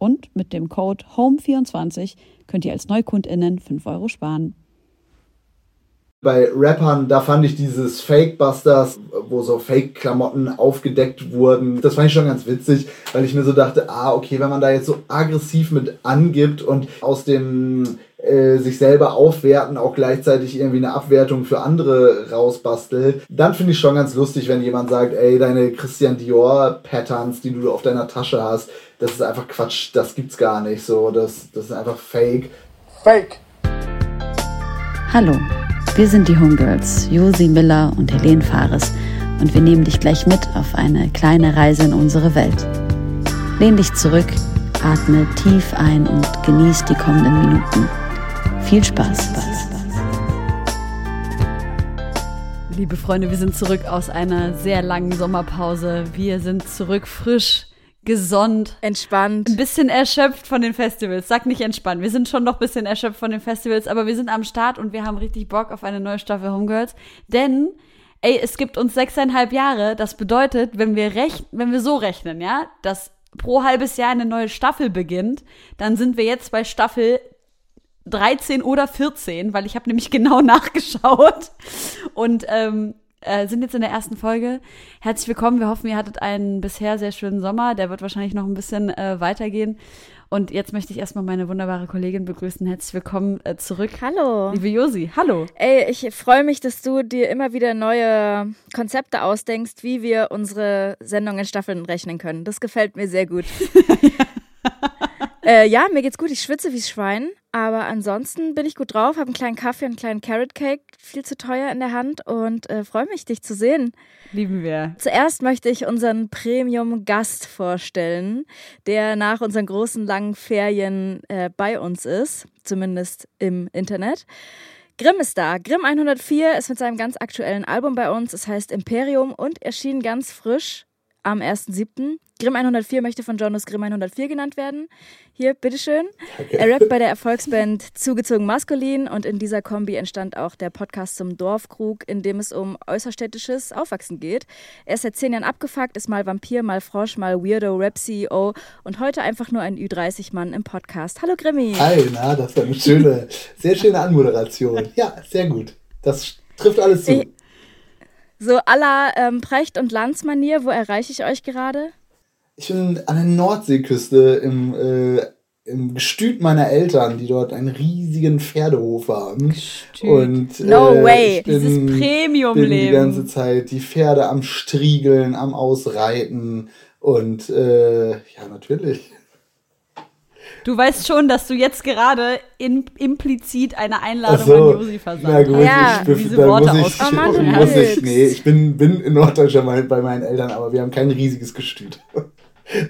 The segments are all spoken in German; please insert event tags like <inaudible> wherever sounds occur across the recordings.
Und mit dem Code HOME24 könnt ihr als NeukundInnen 5 Euro sparen. Bei Rappern, da fand ich dieses Fake-Busters, wo so Fake-Klamotten aufgedeckt wurden, das fand ich schon ganz witzig, weil ich mir so dachte, ah, okay, wenn man da jetzt so aggressiv mit angibt und aus dem äh, sich selber aufwerten, auch gleichzeitig irgendwie eine Abwertung für andere rausbastelt, dann finde ich schon ganz lustig, wenn jemand sagt, ey, deine Christian Dior Patterns, die du auf deiner Tasche hast, das ist einfach Quatsch, das gibt's gar nicht so, das, das ist einfach Fake. Fake! Hallo, wir sind die Homegirls, Josi Miller und Helene Fares und wir nehmen dich gleich mit auf eine kleine Reise in unsere Welt. Lehn dich zurück, atme tief ein und genieß die kommenden Minuten. Viel Spaß. Liebe Freunde, wir sind zurück aus einer sehr langen Sommerpause. Wir sind zurück frisch, gesund, entspannt, ein bisschen erschöpft von den Festivals. Sag nicht entspannt. Wir sind schon noch ein bisschen erschöpft von den Festivals, aber wir sind am Start und wir haben richtig Bock auf eine neue Staffel Homegirls. Denn, ey, es gibt uns sechseinhalb Jahre. Das bedeutet, wenn wir rechnen, wenn wir so rechnen, ja, dass pro halbes Jahr eine neue Staffel beginnt, dann sind wir jetzt bei Staffel 13 oder 14, weil ich habe nämlich <laughs> genau nachgeschaut und ähm, äh, sind jetzt in der ersten Folge. Herzlich willkommen. Wir hoffen, ihr hattet einen bisher sehr schönen Sommer. Der wird wahrscheinlich noch ein bisschen äh, weitergehen. Und jetzt möchte ich erstmal meine wunderbare Kollegin begrüßen. Herzlich willkommen äh, zurück. Hallo. Liebe Josi, hallo. Ey, ich freue mich, dass du dir immer wieder neue Konzepte ausdenkst, wie wir unsere Sendung in Staffeln rechnen können. Das gefällt mir sehr gut. <laughs> äh, ja, mir geht's gut. Ich schwitze wie Schwein. Aber ansonsten bin ich gut drauf, habe einen kleinen Kaffee und einen kleinen Carrot Cake, viel zu teuer in der Hand und äh, freue mich, dich zu sehen. Lieben wir. Zuerst möchte ich unseren Premium-Gast vorstellen, der nach unseren großen langen Ferien äh, bei uns ist, zumindest im Internet. Grimm ist da. Grimm 104 ist mit seinem ganz aktuellen Album bei uns. Es heißt Imperium und erschien ganz frisch am 1.7. Grimm 104 möchte von Jonas Grimm 104 genannt werden. Hier, bitteschön. Er rappt bei der Erfolgsband Zugezogen Maskulin und in dieser Kombi entstand auch der Podcast zum Dorfkrug, in dem es um äußerstädtisches Aufwachsen geht. Er ist seit zehn Jahren abgefuckt, ist mal Vampir, mal Frosch, mal Weirdo, Rap-CEO und heute einfach nur ein Ü30-Mann im Podcast. Hallo Grimmy. Hi, na, das war eine schöne, sehr schöne Anmoderation. Ja, sehr gut. Das trifft alles zu. So aller ähm, Precht- und Landsmanier, wo erreiche ich euch gerade? Ich bin an der Nordseeküste im, äh, im Gestüt meiner Eltern, die dort einen riesigen Pferdehof haben. Gestüt. Und, äh, no way, bin, dieses Premium-Leben. die ganze Zeit die Pferde am Striegeln, am Ausreiten und äh, ja, natürlich. Du weißt schon, dass du jetzt gerade in, implizit eine Einladung so, an Josi versandt hast. Na gut, ja, ich, diese Worte muss ich, oh Mann, muss ich, nee, ich bin, bin in Norddeutschland bei meinen Eltern, aber wir haben kein riesiges Gestüt. <laughs>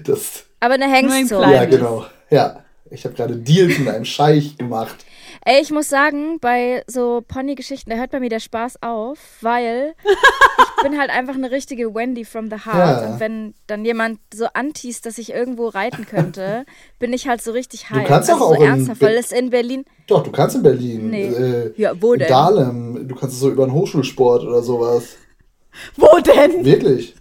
Das, aber eine Hengstzucht. Ja, genau. Ja, ich habe gerade Deals mit einem Scheich gemacht. Ey, ich muss sagen, bei so Pony-Geschichten, da hört bei mir der Spaß auf, weil <laughs> ich bin halt einfach eine richtige Wendy from the Heart. Ja. Und wenn dann jemand so antießt, dass ich irgendwo reiten könnte, <laughs> bin ich halt so richtig heiß. Du kannst also auch so ernsthaft, weil es in Berlin. Doch, du kannst in Berlin. Nee. Äh, ja, wo denn? In Dahlem. Du kannst es so über einen Hochschulsport oder sowas. Wo denn? Wirklich.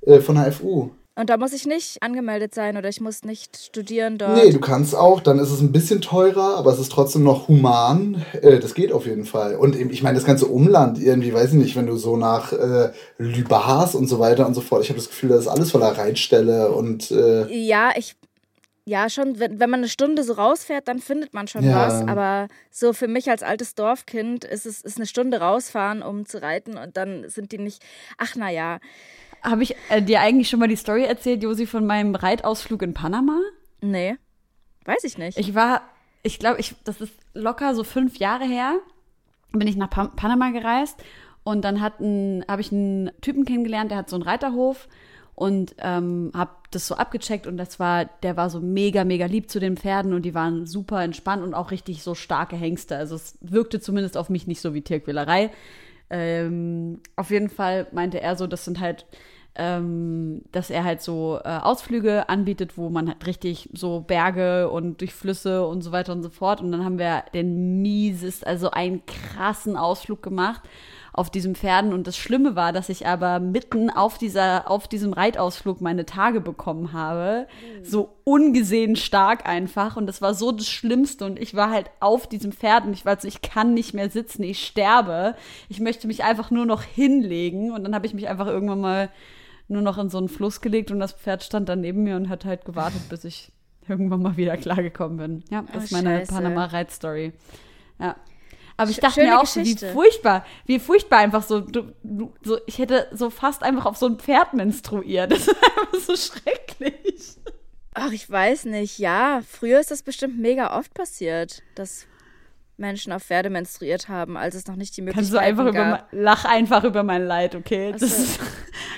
Äh, von der FU. Und da muss ich nicht angemeldet sein oder ich muss nicht studieren dort. Nee, du kannst auch, dann ist es ein bisschen teurer, aber es ist trotzdem noch human. Äh, das geht auf jeden Fall. Und ich meine, das ganze Umland, irgendwie, weiß ich nicht, wenn du so nach äh, Lübars und so weiter und so fort, ich habe das Gefühl, das ist alles voller Reitstelle und. Äh ja, ich ja, schon, wenn, wenn man eine Stunde so rausfährt, dann findet man schon Ja. was. Aber so für mich als altes Dorfkind ist es ist eine Stunde rausfahren, um zu reiten und dann sind die nicht. Ach na ja, Habe ich äh, dir eigentlich schon mal die Story erzählt, Josi, von meinem Reitausflug in Panama? nee, weiß ich nicht. Ich war, ich glaube, ich, das ist locker so fünf Jahre her, bin ich nach pa Panama gereist und dann habe ich einen Typen kennengelernt, der hat so einen Reiterhof und ähm, habe das so abgecheckt und das war, der war so mega, mega lieb zu den Pferden und die waren super entspannt und auch richtig so starke Hengste. Also es wirkte zumindest auf mich nicht so wie Tierquälerei. Ähm, auf jeden Fall meinte er so, das sind halt, ähm, dass er halt so äh, Ausflüge anbietet, wo man halt richtig so Berge und durch Flüsse und so weiter und so fort. Und dann haben wir den miesest, also einen krassen Ausflug gemacht auf diesen Pferden. Und das Schlimme war, dass ich aber mitten auf dieser, auf diesem Reitausflug meine Tage bekommen habe. So ungesehen stark einfach. Und das war so das Schlimmste. Und ich war halt auf diesem Pferd und ich war so, ich kann nicht mehr sitzen, ich sterbe. Ich möchte mich einfach nur noch hinlegen. Und dann habe ich mich einfach irgendwann mal nur noch in so einen Fluss gelegt und das Pferd stand dann neben mir und hat halt gewartet, bis ich irgendwann mal wieder klargekommen bin. Ja, das Oh, ist meine. Panama-Reitstory. Ja. Aber ich dachte schöne mir auch so, wie Geschichte. furchtbar, wie furchtbar einfach so, du, du, so, ich hätte so fast einfach auf so ein Pferd menstruiert. Das ist einfach so schrecklich. Ach, ich weiß nicht. Ja, früher ist das bestimmt mega oft passiert, dass Menschen auf Pferde menstruiert haben, als es noch nicht die Kannst Möglichkeit du einfach über, gab. lach einfach über mein Leid, okay? Das so. ist,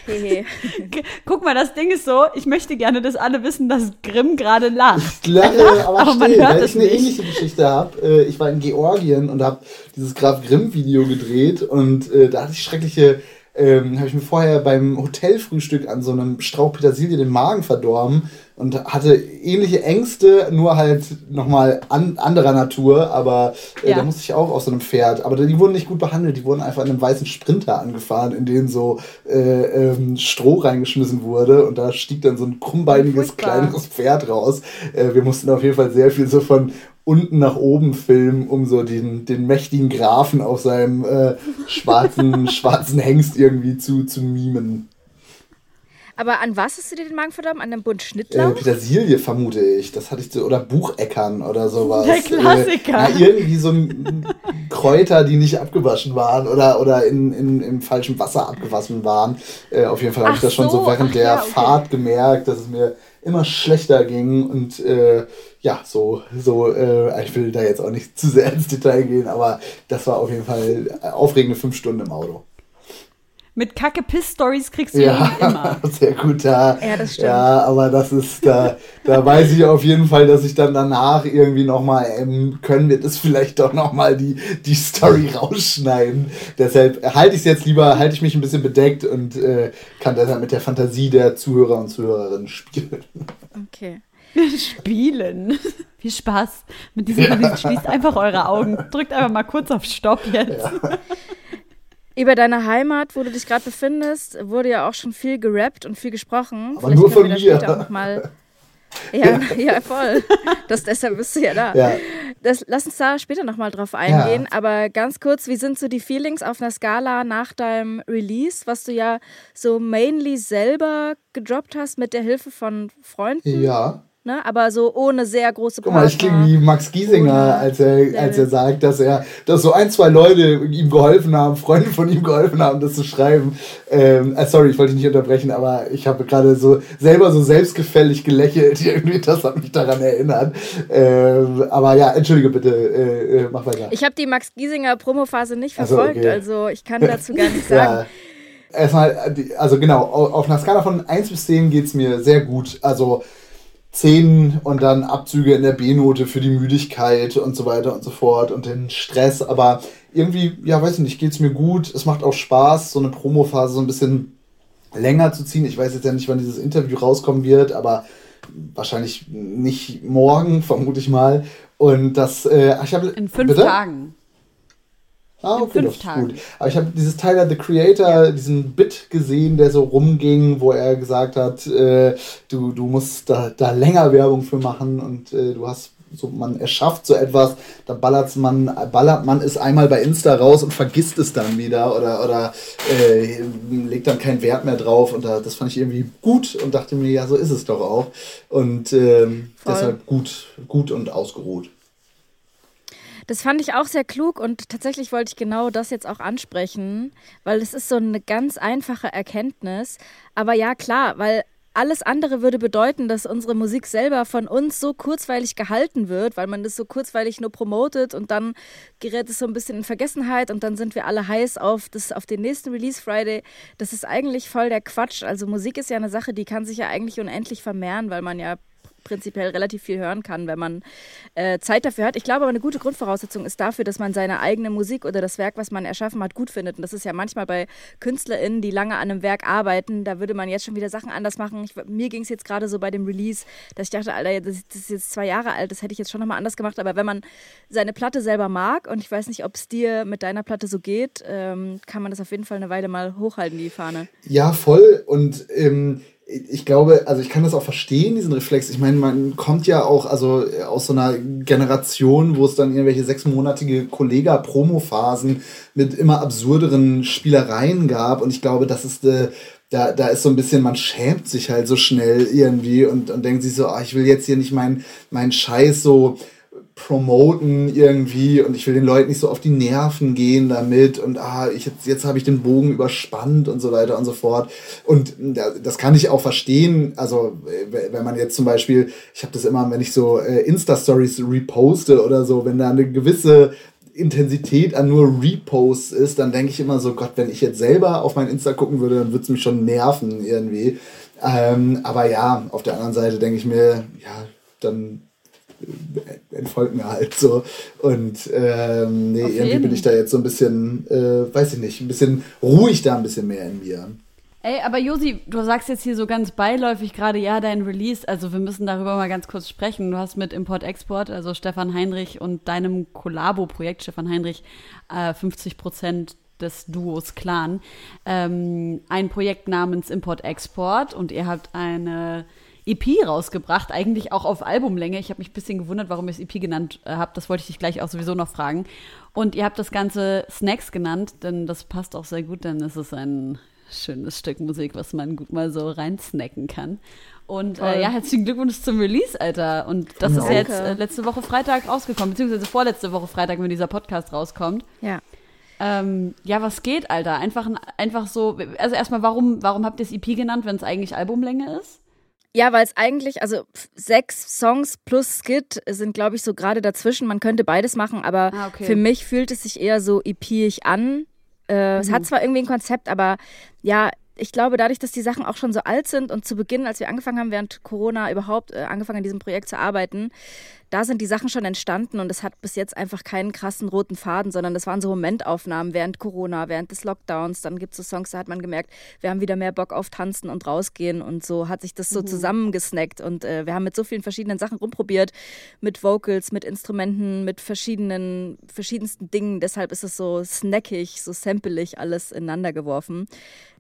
Hehe. <laughs> guck mal, das Ding ist so, ich möchte gerne, dass alle wissen, dass Grimm gerade lacht. Ich lache, aber, aber man still, hört weil ich eine nicht. ähnliche Geschichte habe. Äh, ich war in Georgien und habe dieses Graf Grimm-Video gedreht und äh, da hatte ich schreckliche, ähm, habe ich mir vorher beim Hotelfrühstück an so einem Strauch Petersilie den Magen verdorben und hatte ähnliche Ängste, nur halt nochmal an, anderer Natur, aber äh, Ja. da musste ich auch auf so einem Pferd. Aber die wurden nicht gut behandelt, die wurden einfach in einem weißen Sprinter angefahren, in den so äh, ähm, Stroh reingeschmissen wurde und da stieg dann so ein krummbeiniges, Furchtbar. kleineres Pferd raus. Äh, wir mussten auf jeden Fall sehr viel so von unten nach oben filmen, um so den, den mächtigen Grafen auf seinem äh, schwarzen, <laughs> schwarzen Hengst irgendwie zu, zu mimen. Aber an was hast du dir den Magen verdorben? An einem Bund Äh, Schnittlauch? Petersilie vermute ich. Das hatte ich so. Oder Bucheckern oder sowas. Der Klassiker. Äh, na, irgendwie so ein Kräuter, die nicht abgewaschen waren oder, oder in, in, im falschen Wasser abgewaschen waren. Äh, auf jeden Fall habe ich das schon so so, während ach der ja, okay. Fahrt gemerkt, dass es mir immer schlechter ging und äh, ja, so, so, äh, ich will da jetzt auch nicht zu sehr ins Detail gehen, aber das war auf jeden Fall aufregende fünf Stunden im Auto. Mit Kacke-Piss-Stories kriegst du Ja, <laughs> immer. sehr gut da. Ja, das stimmt. Ja, aber das ist, da, da weiß ich auf jeden Fall, dass ich dann danach irgendwie nochmal, ähm, können wir das vielleicht doch nochmal die, die Story <laughs> rausschneiden. Deshalb halte ich es jetzt lieber, halte ich mich ein bisschen bedeckt und äh, kann deshalb mit der Fantasie der Zuhörer und Zuhörerinnen spielen. Okay. Spielen. <laughs> Viel Spaß mit diesem Video. Schließt einfach eure Augen. Drückt einfach mal kurz auf Stopp jetzt. Über deine Heimat, wo du dich gerade befindest, wurde ja auch schon viel gerappt und viel gesprochen. Aber nur können von mir. mal. Ja, <laughs> ja, voll. Das, deshalb bist du ja da. Ja. Das, lass uns da später nochmal drauf eingehen. Aber ganz kurz, wie sind so die Feelings auf einer Skala nach deinem Release, was du ja so mainly selber gedroppt hast mit der Hilfe von Freunden, Ja. Ne? aber so ohne sehr große Guck mal, ich klinge wie Max Giesinger, als er, als er sagt, dass er, dass so ein, zwei Leute ihm geholfen haben, Freunde von ihm geholfen haben, das zu schreiben. Ähm, äh, sorry, ich wollte dich nicht unterbrechen, aber ich habe gerade so selber so selbstgefällig gelächelt. <laughs> Irgendwie, das hat mich daran erinnert. Ähm, aber ja, entschuldige bitte, äh, äh, mach weiter. Ich habe die Max Giesinger Promophase nicht Ach so, verfolgt, okay. also ich kann dazu gar nichts <laughs> sagen. Ja. Erstmal, also genau, au- auf einer Skala von 1 bis 10 geht es mir sehr gut. Also 10 und dann Abzüge in der B-Note für die Müdigkeit und so weiter und so fort und den Stress. Aber irgendwie, ja, weiß ich nicht, geht es mir gut. Es macht auch Spaß, so eine Promophase so ein bisschen länger zu ziehen. Ich weiß jetzt ja nicht, wann dieses Interview rauskommen wird, aber wahrscheinlich nicht morgen, vermute ich mal. Und das, äh, ich habe In fünf Bitte? Tagen. Ah, In okay, fünf das ist Tagen. gut. Aber ich habe dieses Tyler the Creator, diesen Bit gesehen, der so rumging, wo er gesagt hat, äh, du, du musst da, da länger Werbung für machen und äh, du hast so man erschafft so etwas, da ballert man, ballert man es einmal bei Insta raus und vergisst es dann wieder oder, oder äh, legt dann keinen Wert mehr drauf. Und da, das fand ich irgendwie gut und dachte mir, ja, so ist es doch auch. Und ähm, deshalb gut, gut und ausgeruht. Das fand ich auch sehr klug und tatsächlich wollte ich genau das jetzt auch ansprechen, weil es ist so eine ganz einfache Erkenntnis. Aber ja, klar, weil alles andere würde bedeuten, dass unsere Musik selber von uns so kurzweilig gehalten wird, weil man das so kurzweilig nur promotet und dann gerät es so ein bisschen in Vergessenheit und dann sind wir alle heiß auf, das, auf den nächsten Release Friday. Das ist eigentlich voll der Quatsch. Also Musik ist ja eine Sache, die kann sich ja eigentlich unendlich vermehren, weil man ja prinzipiell relativ viel hören kann, wenn man äh, Zeit dafür hat. Ich glaube aber, eine gute Grundvoraussetzung ist dafür, dass man seine eigene Musik oder das Werk, was man erschaffen hat, gut findet. Und das ist ja manchmal bei KünstlerInnen, die lange an einem Werk arbeiten, da würde man jetzt schon wieder Sachen anders machen. Ich, mir ging es jetzt gerade so bei dem Release, dass ich dachte, Alter, das, das ist jetzt zwei Jahre alt, das hätte ich jetzt schon nochmal anders gemacht. Aber wenn man seine Platte selber mag, und ich weiß nicht, ob es dir mit deiner Platte so geht, ähm, kann man das auf jeden Fall eine Weile mal hochhalten, die Fahne. Ja, voll. Und ähm, ich glaube, also ich kann das auch verstehen, diesen Reflex. Ich meine, man kommt ja auch also aus so einer Generation, wo es dann irgendwelche sechsmonatige Kollega-Promo-Phasen mit immer absurderen Spielereien gab. Und ich glaube, das ist äh, da, da ist so ein bisschen, man schämt sich halt so schnell irgendwie und, und denkt sich so, ah, ich will jetzt hier nicht meinen mein Scheiß so promoten irgendwie und ich will den Leuten nicht so auf die Nerven gehen damit und ah, ich jetzt, jetzt habe ich den Bogen überspannt und so weiter und so fort. Und das kann ich auch verstehen. Also, wenn man jetzt zum Beispiel, ich habe das immer, wenn ich so äh, Insta-Stories reposte oder so, wenn da eine gewisse Intensität an nur Reposts ist, dann denke ich immer so, Gott, wenn ich jetzt selber auf mein Insta gucken würde, dann würde es mich schon nerven irgendwie. Ähm, aber ja, auf der anderen Seite denke ich mir, ja, dann entfolgt mir halt so. Und ähm, nee, irgendwie bin ich da jetzt so ein bisschen, äh, weiß ich nicht, ein bisschen ruhig da ein bisschen mehr in mir. Ey, aber Josi, du sagst jetzt hier so ganz beiläufig gerade, ja, dein Release, also wir müssen darüber mal ganz kurz sprechen. Du hast mit Import-Export, also Stefan Heinrich und deinem Collabo-Projekt Stefan Heinrich, äh, 50 Prozent des Duos Clan, ähm, ein Projekt namens Import-Export und ihr habt eine EP rausgebracht, eigentlich auch auf Albumlänge. Ich habe mich ein bisschen gewundert, warum ihr es EP genannt äh, habt. Das wollte ich dich gleich auch sowieso noch fragen. Und ihr habt das Ganze Snacks genannt, denn das passt auch sehr gut, denn es ist ein schönes Stück Musik, was man gut mal so reinsnacken kann. Und äh, ja, herzlichen Glückwunsch zum Release, Alter. Und das Danke. ist jetzt äh, letzte Woche Freitag rausgekommen, beziehungsweise vorletzte Woche Freitag, wenn dieser Podcast rauskommt. Ja. Ähm, ja, was geht, Alter? Einfach, einfach so, also erstmal, warum, warum habt ihr es EP genannt, wenn es eigentlich Albumlänge ist? Ja, weil es eigentlich, also sechs Songs plus Skit sind, glaube ich, so gerade dazwischen. Man könnte beides machen, aber ah, okay. für mich fühlt es sich eher so EP-ig an. Äh, mhm. Es hat mhm. zwar irgendwie ein Konzept, aber ja, ich glaube, dadurch, dass die Sachen auch schon so alt sind und zu Beginn, als wir angefangen haben, während Corona überhaupt äh, angefangen an diesem Projekt zu arbeiten, da sind die Sachen schon entstanden und es hat bis jetzt einfach keinen krassen roten Faden, sondern das waren so Momentaufnahmen während Corona, während des Lockdowns. Dann gibt es so Songs, da hat man gemerkt, wir haben wieder mehr Bock auf Tanzen und rausgehen und so hat sich das so mhm. zusammengesnackt und äh, wir haben mit so vielen verschiedenen Sachen rumprobiert, mit Vocals, mit Instrumenten, mit verschiedenen, verschiedensten Dingen. Deshalb ist es so snackig, so sampelig alles ineinander geworfen.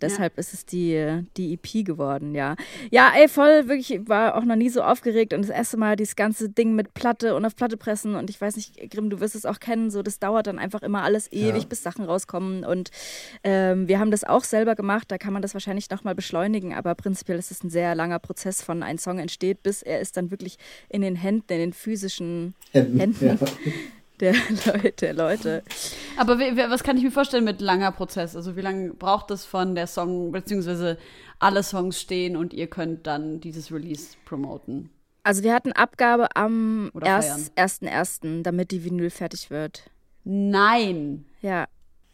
Deshalb ja. ist es die, die EP geworden, ja. Ja, ey, voll, wirklich, war auch noch nie so aufgeregt und das erste Mal dieses ganze Ding mit Platte und auf Platte pressen und ich weiß nicht, Grimm, du wirst es auch kennen, so das dauert dann einfach immer alles ewig, ja. bis Sachen rauskommen und ähm, wir haben das auch selber gemacht, da kann man das wahrscheinlich nochmal beschleunigen, aber prinzipiell ist es ein sehr langer Prozess von ein Song entsteht, bis er ist dann wirklich in den Händen, in den physischen Händen, Händen <laughs> ja. der Leute, Leute. Aber was kann ich mir vorstellen mit langer Prozess? Also wie lange braucht es von der Song, beziehungsweise alle Songs stehen und ihr könnt dann dieses Release promoten? Also wir hatten Abgabe am 1.1., damit die Vinyl fertig wird. Nein. Ja.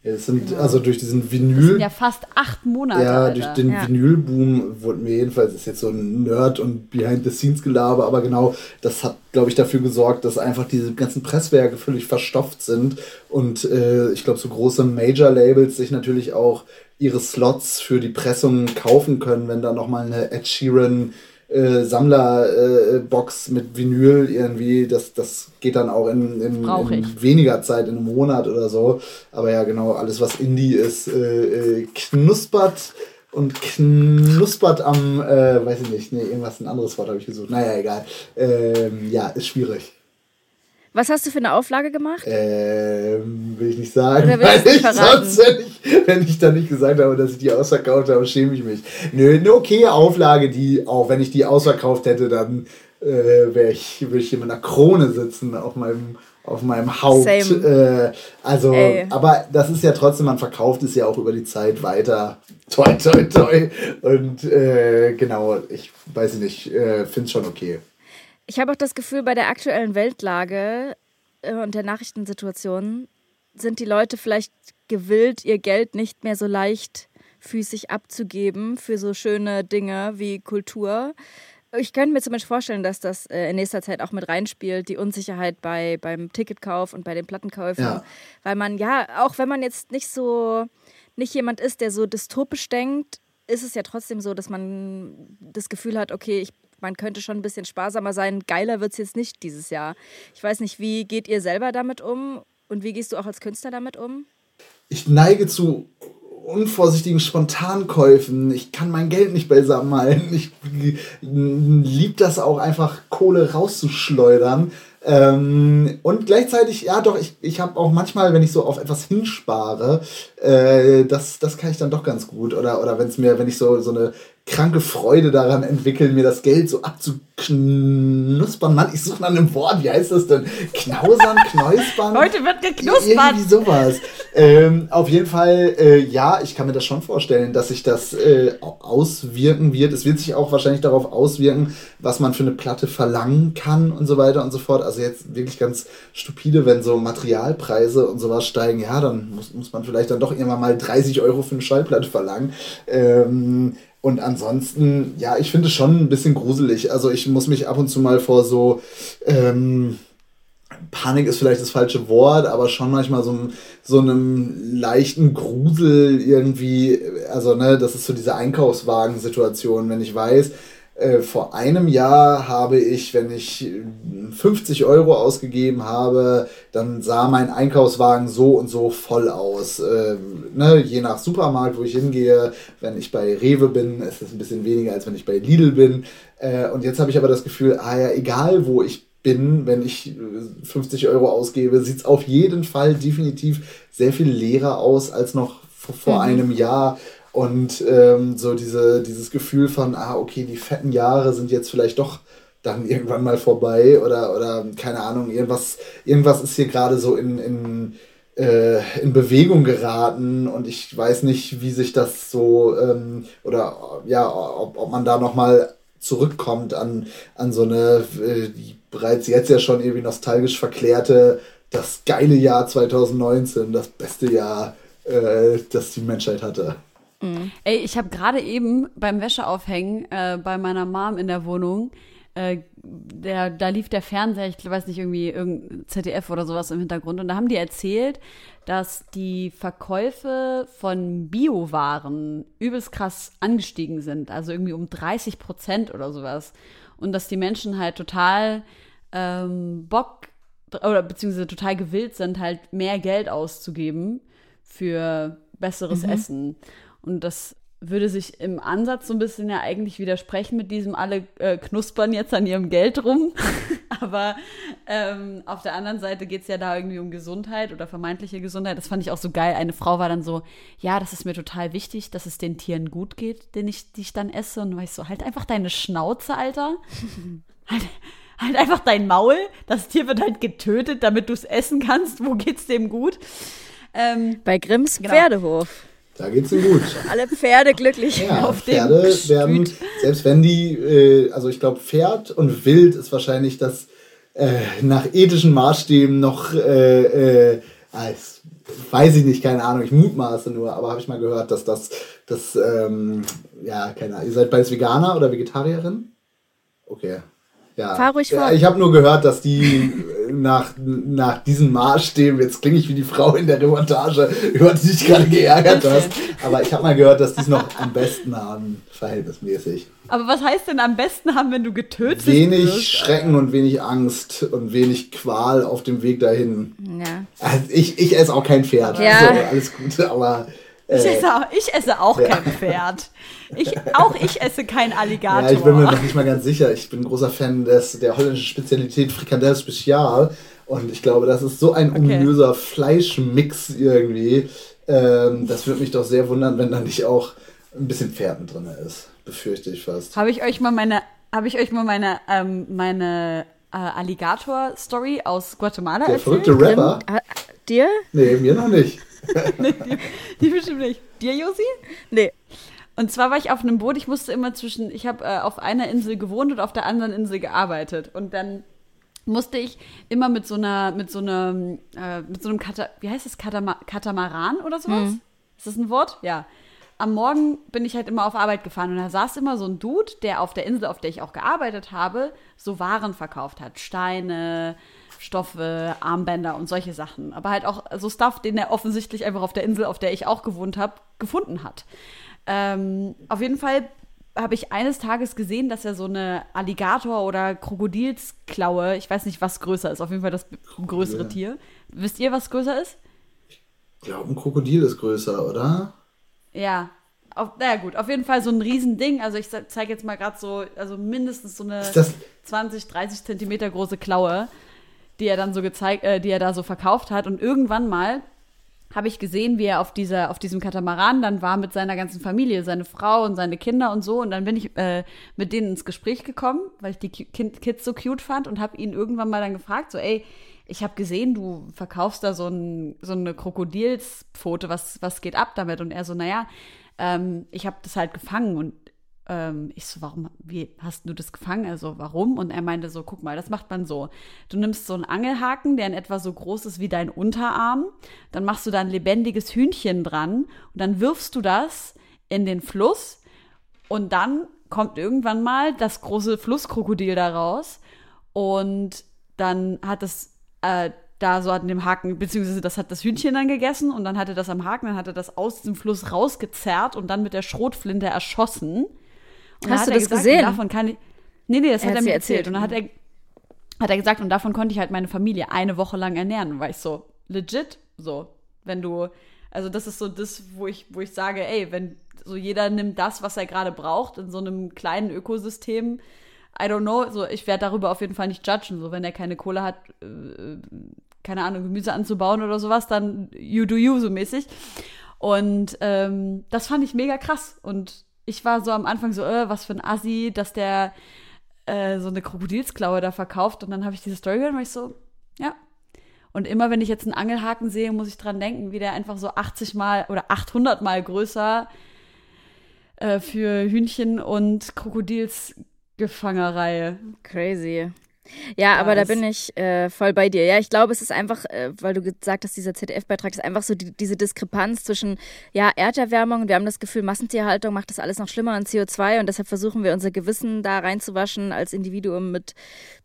Ja, es sind genau. also durch diesen Vinyl. Das sind ja fast acht Monate. Ja, Alter. durch den ja. Vinylboom wurden mir jedenfalls, das ist jetzt so ein Nerd- und Behind-the-Scenes-Gelaber, aber genau, das hat, glaube ich, dafür gesorgt, dass einfach diese ganzen Presswerke völlig verstopft sind und äh, ich glaube, so große Major-Labels sich natürlich auch ihre Slots für die Pressung kaufen können, wenn da nochmal eine Ed Sheeran äh, Sammlerbox äh, mit Vinyl irgendwie, das, das geht dann auch in, in, in, weniger Zeit, in einem Monat oder so. Aber ja, genau, alles was Indie ist, äh, äh knuspert und knuspert am, äh, weiß ich nicht, nee, irgendwas, ein anderes Wort habe ich gesucht. Naja, egal. Ähm, ja, ist schwierig. Was hast du für eine Auflage gemacht? Ähm, will ich nicht sagen. Oder weil nicht ich sonst, wenn ich, wenn ich dann nicht gesagt habe, dass ich die ausverkauft habe, schäme ich mich. Nö, eine okaye Auflage, die, auch wenn ich die ausverkauft hätte, dann äh, wäre ich, würde ich hier mit einer Krone sitzen auf meinem auf meinem Haupt. Äh, also, Ey. aber das ist ja trotzdem, man verkauft es ja auch über die Zeit weiter. Toi, toi, toi. Und äh, genau, ich weiß nicht, äh, finde es schon okay. Ich habe auch das Gefühl, bei der aktuellen Weltlage äh, und der Nachrichtensituation sind die Leute vielleicht gewillt, ihr Geld nicht mehr so leichtfüßig abzugeben für so schöne Dinge wie Kultur. Ich könnte mir zum Beispiel vorstellen, dass das äh, in nächster Zeit auch mit reinspielt, die Unsicherheit bei, beim Ticketkauf und bei den Plattenkäufen. Ja. Weil man, ja, auch wenn man jetzt nicht so, nicht jemand ist, der so dystopisch denkt, ist es ja trotzdem so, dass man das Gefühl hat, okay, ich man könnte schon ein bisschen sparsamer sein. Geiler wird es jetzt nicht dieses Jahr. Ich weiß nicht, wie geht ihr selber damit um und wie gehst du auch als Künstler damit um? Ich neige zu unvorsichtigen Spontankäufen. Ich kann mein Geld nicht beisammen halten. Ich liebe das auch einfach, Kohle rauszuschleudern. Ähm, und gleichzeitig, ja doch, ich, ich habe auch manchmal, wenn ich so auf etwas hinspare, äh, das, das kann ich dann doch ganz gut. Oder, oder wenn es mir, wenn ich so, so eine kranke Freude daran entwickeln, mir das Geld so abzuknuspern. Mann, ich suche nach einem Wort, wie heißt das denn? Knausern, <laughs> Kneusbern? Heute wird geknuspert. Irgendwie sowas. Ähm, auf jeden Fall, äh, ja, ich kann mir das schon vorstellen, dass sich das äh, auswirken wird. Es wird sich auch wahrscheinlich darauf auswirken, was man für eine Platte verlangen kann und so weiter und so fort. Also jetzt wirklich ganz stupide, wenn so Materialpreise und sowas steigen, ja, dann muss, muss man vielleicht dann doch irgendwann mal 30 Euro für eine Schallplatte verlangen. Ähm, und ansonsten, ja, ich finde es schon ein bisschen gruselig. Also ich muss mich ab und zu mal vor so, ähm, Panik ist vielleicht das falsche Wort, aber schon manchmal so, so einem leichten Grusel irgendwie, also ne, das ist so diese Einkaufswagensituation, wenn ich weiß, äh, vor einem Jahr habe ich, wenn ich 50 Euro ausgegeben habe, dann sah mein Einkaufswagen so und so voll aus. Äh, ne, je nach Supermarkt, wo ich hingehe. Wenn ich bei Rewe bin, ist es ein bisschen weniger, als wenn ich bei Lidl bin. Äh, und jetzt habe ich aber das Gefühl, ah ja, egal wo ich bin, wenn ich 50 Euro ausgebe, sieht es auf jeden Fall definitiv sehr viel leerer aus als noch vor, mhm. einem Jahr. Und ähm, so diese, dieses Gefühl von, ah, okay, die fetten Jahre sind jetzt vielleicht doch dann <laughs> irgendwann mal vorbei oder, oder keine Ahnung, irgendwas, irgendwas ist hier gerade so in, in, äh, in Bewegung geraten und ich weiß nicht, wie sich das so ähm, oder ja, ob, ob man da nochmal zurückkommt an, an so eine äh, die bereits jetzt ja schon irgendwie nostalgisch verklärte, das geile Jahr 2019, das beste Jahr, äh, das die Menschheit hatte. Mhm. Ey, ich habe gerade eben beim Wäscheaufhängen äh, bei meiner Mom in der Wohnung, äh, der, da lief der Fernseher, ich weiß nicht, irgendwie irgendein ZDF oder sowas im Hintergrund. Und da haben die erzählt, dass die Verkäufe von Biowaren übelst krass angestiegen sind. Also irgendwie um 30 Prozent oder sowas. Und dass die Menschen halt total ähm, Bock oder beziehungsweise total gewillt sind, halt mehr Geld auszugeben für besseres mhm. Essen. Und das würde sich im Ansatz so ein bisschen ja eigentlich widersprechen mit diesem, alle äh, knuspern jetzt an ihrem Geld rum. <laughs> Aber ähm, auf der anderen Seite geht es ja da irgendwie um Gesundheit oder vermeintliche Gesundheit. Das fand ich auch so geil. Eine Frau war dann so, ja, das ist mir total wichtig, dass es den Tieren gut geht, den ich, die ich dann esse. Und dann war ich so, halt einfach deine Schnauze, Alter. <laughs> halt, halt einfach dein Maul. Das Tier wird halt getötet, damit du es essen kannst. Wo geht's dem gut? Ähm, Bei Grimms genau. Pferdehof. Da geht's ihm gut. Alle Pferde glücklich ja, auf Pferde dem werden, selbst wenn die, äh, also ich glaube, Pferd und Wild ist wahrscheinlich das äh, nach ethischen Maßstäben noch, äh, äh, als, weiß ich nicht, keine Ahnung, ich mutmaße nur, aber habe ich mal gehört, dass das, das ähm, ja, keine Ahnung, ihr seid beides Veganer oder Vegetarierin? Okay. Ja. Fahr ruhig vor. Ich habe nur gehört, dass die nach, nach diesen Maßstäben, jetzt klinge ich wie die Frau in der Reportage, über die dich gerade geärgert <laughs> hast, aber ich habe mal gehört, dass die es noch am besten haben, verhältnismäßig. Aber was heißt denn am besten haben, wenn du getötet wenig wirst? Wenig Schrecken und wenig Angst und wenig Qual auf dem Weg dahin. Ja. Also ich, ich esse auch kein Pferd, ja. also alles Gute, <laughs> aber ich äh, esse, auch, ich esse auch ja. kein Pferd. Ich, auch ich esse kein Alligator. Ja, ich bin mir noch nicht mal ganz sicher. Ich bin ein großer Fan des, der holländischen Spezialität Frikandel Spezial. Und ich glaube, das ist so ein okay. ominöser Fleischmix irgendwie. Ähm, das würde mich doch sehr wundern, wenn da nicht auch ein bisschen Pferden drin ist. Befürchte ich fast. Habe ich euch mal meine, habe ich euch mal meine, ähm, meine äh, Alligator-Story aus Guatemala Der erzählt? verrückte Rapper? Äh, dir? Nee, mir noch nicht. <laughs> nee, die, die bestimmt nicht. Dir, Josi? Nee. Und zwar war ich auf einem Boot, ich musste immer zwischen, ich habe äh, auf einer Insel gewohnt und auf der anderen Insel gearbeitet. Und dann musste ich immer mit so einer, mit so einem, äh, mit so einem Kata, wie heißt das, Katama Katamaran oder sowas? Mhm. Ist das ein Wort? Ja. Am Morgen bin ich halt immer auf Arbeit gefahren und da saß immer so ein Dude, der auf der Insel, auf der ich auch gearbeitet habe, so Waren verkauft hat. Steine, Stoffe, Armbänder und solche Sachen. Aber halt auch so Stuff, den er offensichtlich einfach auf der Insel, auf der ich auch gewohnt habe, gefunden hat. Ähm, auf jeden Fall habe ich eines Tages gesehen, dass er so eine Alligator- oder Krokodilsklaue, ich weiß nicht, was größer ist, auf jeden Fall das größere ja. Tier. Wisst ihr, was größer ist? Ich glaube, ein Krokodil ist größer, oder? Ja. Auf, naja, gut, auf jeden Fall so ein Riesending. Also, ich zeige jetzt mal gerade so, also mindestens so eine 20, 30 Zentimeter große Klaue, die er dann so gezeigt, äh, die er da so verkauft hat. Und irgendwann mal habe ich gesehen, wie er auf, dieser, auf diesem Katamaran dann war mit seiner ganzen Familie, seine Frau und seine Kinder und so. Und dann bin ich äh, mit denen ins Gespräch gekommen, weil ich die Kids so cute fand und habe ihn irgendwann mal dann gefragt, so, ey, ich habe gesehen, du verkaufst da so, ein, so eine Krokodilspfote, was, was geht ab damit? Und er so, naja, ähm, ich habe das halt gefangen und ähm, ich so, warum, wie hast du das gefangen? Also warum? Und er meinte so, guck mal, das macht man so. Du nimmst so einen Angelhaken, der in etwa so groß ist wie dein Unterarm, dann machst du da ein lebendiges Hühnchen dran und dann wirfst du das in den Fluss und dann kommt irgendwann mal das große Flusskrokodil da raus und dann hat es äh, da so an dem Haken, beziehungsweise das hat das Hühnchen dann gegessen und dann hatte das am Haken, dann hatte das aus dem Fluss rausgezerrt und dann mit der Schrotflinte erschossen. Und Hast du das gesagt, gesehen? Davon kann ich, nee, nee, das er hat er mir erzählt. erzählt. Und dann hat er, hat er gesagt, und davon konnte ich halt meine Familie eine Woche lang ernähren. Und war ich so, legit, so, wenn du, also das ist so das, wo ich, wo ich sage, ey, wenn so jeder nimmt das, was er gerade braucht, in so einem kleinen Ökosystem, I don't know, so ich werde darüber auf jeden Fall nicht judgen. So, wenn er keine Kohle hat, äh, keine Ahnung, Gemüse anzubauen oder sowas, dann you do you so mäßig. Und ähm, das fand ich mega krass. Und ich war so am Anfang so, äh, was für ein Assi, dass der äh, so eine Krokodilsklaue da verkauft. Und dann habe ich diese Story gehört und war ich so, ja. Und immer, wenn ich jetzt einen Angelhaken sehe, muss ich dran denken, wie der einfach so 80 mal oder 800 mal größer äh, für Hühnchen und Krokodilsgefangerei. Crazy. Ja, aber da bin ich äh, voll bei dir. Ja, ich glaube, es ist einfach, äh, weil du gesagt hast, dieser ZDF-Beitrag ist einfach so die, diese Diskrepanz zwischen, ja, Erderwärmung, wir haben das Gefühl, Massentierhaltung macht das alles noch schlimmer und CO2 und deshalb versuchen wir unser Gewissen da reinzuwaschen als Individuum mit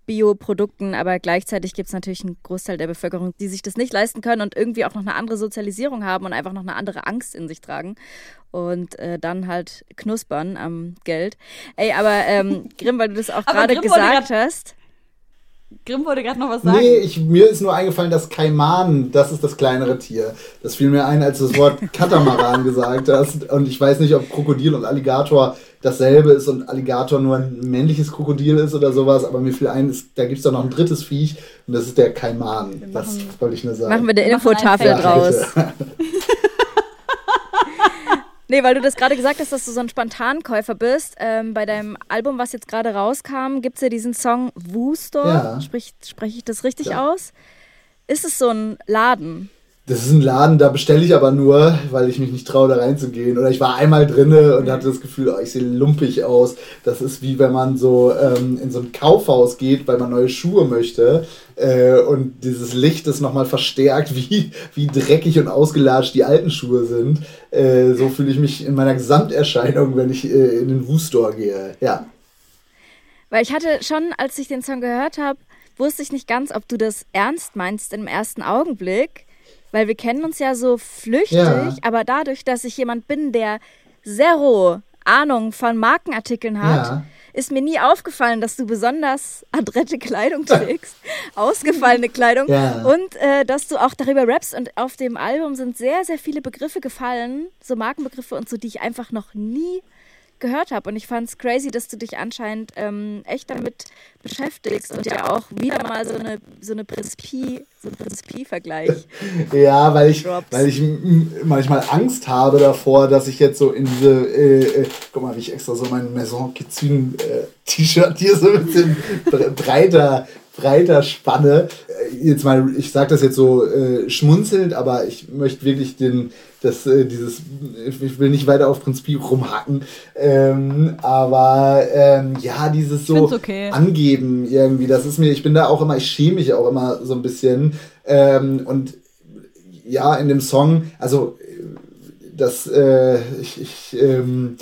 Bioprodukten, aber gleichzeitig gibt es natürlich einen Großteil der Bevölkerung, die sich das nicht leisten können und irgendwie auch noch eine andere Sozialisierung haben und einfach noch eine andere Angst in sich tragen und äh, dann halt knuspern am Geld. Ey, aber ähm, <laughs> Grimm, weil du das auch gerade gesagt hast. Grimm wollte gerade noch was sagen. Nee, ich, mir ist nur eingefallen, dass Kaiman, das ist das kleinere Tier. Das fiel mir ein, als du das Wort <laughs> Katamaran gesagt hast. Und ich weiß nicht, ob Krokodil und Alligator dasselbe ist und Alligator nur ein männliches Krokodil ist oder sowas. Aber mir fiel ein, ist, da gibt es doch noch ein drittes Viech und das ist der Kaiman. Das wollte ich nur sagen. Machen wir eine Infotafel draus. <laughs> Nee, weil du das gerade gesagt hast, dass du so ein Spontankäufer bist. Ähm, bei deinem Album, was jetzt gerade rauskam, gibt es ja diesen Song Wooster. Ja. Sprich, spreche ich das richtig ja. aus? Ist es so ein Laden? Das ist ein Laden, da bestelle ich aber nur, weil ich mich nicht traue, da reinzugehen. Oder ich war einmal drinne und hatte das Gefühl, oh, ich sehe lumpig aus. Das ist wie wenn man so ähm, in so ein Kaufhaus geht, weil man neue Schuhe möchte. Äh, und dieses Licht ist nochmal verstärkt, <laughs> wie, wie dreckig und ausgelatscht die alten Schuhe sind. Äh, so fühle ich mich in meiner Gesamterscheinung, wenn ich äh, in den Woo-Store gehe. Ja. Weil ich hatte schon, als ich den Song gehört habe, wusste ich nicht ganz, ob du das ernst meinst im ersten Augenblick weil wir kennen uns ja so flüchtig, ja. aber dadurch, dass ich jemand bin, der zero Ahnung von Markenartikeln hat, ja. ist mir nie aufgefallen, dass du besonders adrette Kleidung <laughs> trägst, ausgefallene Kleidung ja. und äh, dass du auch darüber rappst. Und auf dem Album sind sehr, sehr viele Begriffe gefallen, so Markenbegriffe und so, die ich einfach noch nie gehört habe. Und ich fand es crazy, dass du dich anscheinend ähm, echt damit beschäftigst und ja auch wieder mal so eine, so eine Prinzipie, so ein Prinzipie-Vergleich. <laughs> ja, weil ich, weil ich manchmal Angst habe davor, dass ich jetzt so in diese, äh, äh, guck mal, wie ich extra so mein Maison Kitsune äh, T-Shirt hier so ein bisschen <laughs> breiter breiter Spanne. Äh, jetzt mal, ich sage das jetzt so äh, schmunzelnd, aber ich möchte wirklich den, das, äh, dieses, ich will nicht weiter auf Prinzip rumhacken, ähm, aber ähm, ja, dieses so okay. angeben irgendwie, das ist mir, ich bin da auch immer, ich schäme mich auch immer so ein bisschen ähm, und ja, in dem Song, also das, äh, ich, ich ähm,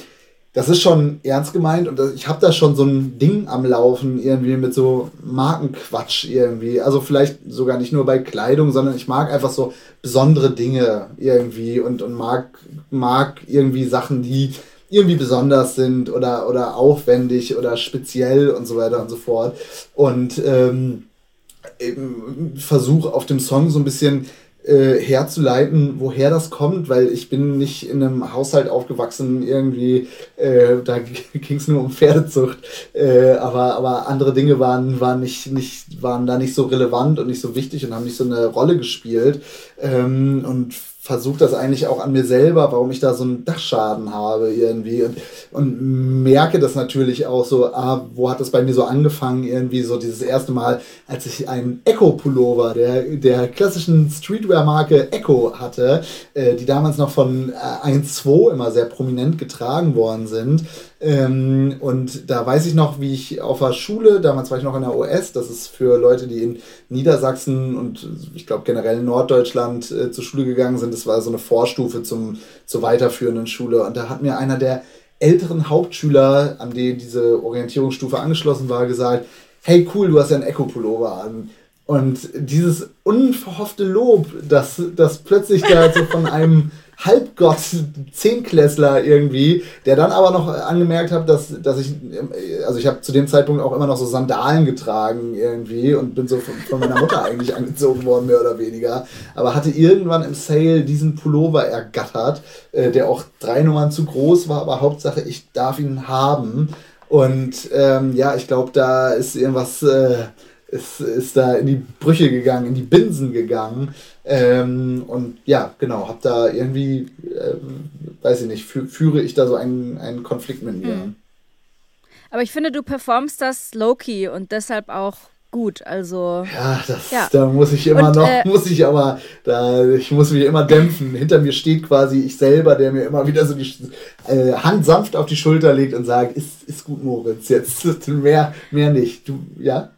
das ist schon ernst gemeint und ich habe da schon so ein Ding am Laufen irgendwie mit so Markenquatsch irgendwie. Also vielleicht sogar nicht nur bei Kleidung, sondern ich mag einfach so besondere Dinge irgendwie und, und mag, mag irgendwie Sachen, die irgendwie besonders sind oder, oder aufwendig oder speziell und so weiter und so fort. Und ähm, versuche auf dem Song so ein bisschen äh, herzuleiten, woher das kommt, weil ich bin nicht in einem Haushalt aufgewachsen, irgendwie, äh, da <laughs> ging es nur um Pferdezucht, äh, aber, aber andere Dinge waren, waren, nicht, nicht, waren da nicht so relevant und nicht so wichtig und haben nicht so eine Rolle gespielt. Ähm, und versuche das eigentlich auch an mir selber, warum ich da so einen Dachschaden habe irgendwie. Und, und merke das natürlich auch so, ah, wo hat das bei mir so angefangen? Irgendwie so dieses erste Mal, als ich einen Echo-Pullover der, der klassischen Streetwear-Marke Echo hatte, äh, die damals noch von äh, 1.2 immer sehr prominent getragen worden sind ähm, und da weiß ich noch, wie ich auf der Schule, damals war ich noch in der OS, das ist für Leute, die in Niedersachsen und ich glaube generell in Norddeutschland äh, zur Schule gegangen sind, das war so eine Vorstufe zum, zur weiterführenden Schule. Und da hat mir einer der älteren Hauptschüler, an den diese Orientierungsstufe angeschlossen war, gesagt, hey cool, du hast ja einen Echo-Pullover an. Und dieses unverhoffte Lob, das, das plötzlich da so von einem Halbgott Zehnklässler irgendwie, der dann aber noch angemerkt hat, dass, dass ich, also ich habe zu dem Zeitpunkt auch immer noch so Sandalen getragen irgendwie und bin so von, von meiner Mutter <laughs> eigentlich angezogen worden, mehr oder weniger. Aber hatte irgendwann im Sale diesen Pullover ergattert, äh, der auch drei Nummern zu groß war, aber Hauptsache ich darf ihn haben. Und ähm, ja, ich glaube, da ist irgendwas. Äh, ist, ist da in die Brüche gegangen, in die Binsen gegangen. Ähm, und ja, genau, hab da irgendwie, äh, weiß ich nicht, fü führe ich da so einen, einen Konflikt mit mir. Mhm. Aber ich finde, du performst das low-key und deshalb auch gut. Also ja, das, ja. da muss ich immer und, noch, äh, muss ich aber, da ich muss mich immer dämpfen. Hinter mir steht quasi ich selber, der mir immer wieder so die äh, Hand sanft auf die Schulter legt und sagt, ist, ist gut, Moritz, jetzt <laughs> mehr, mehr nicht. Du, ja?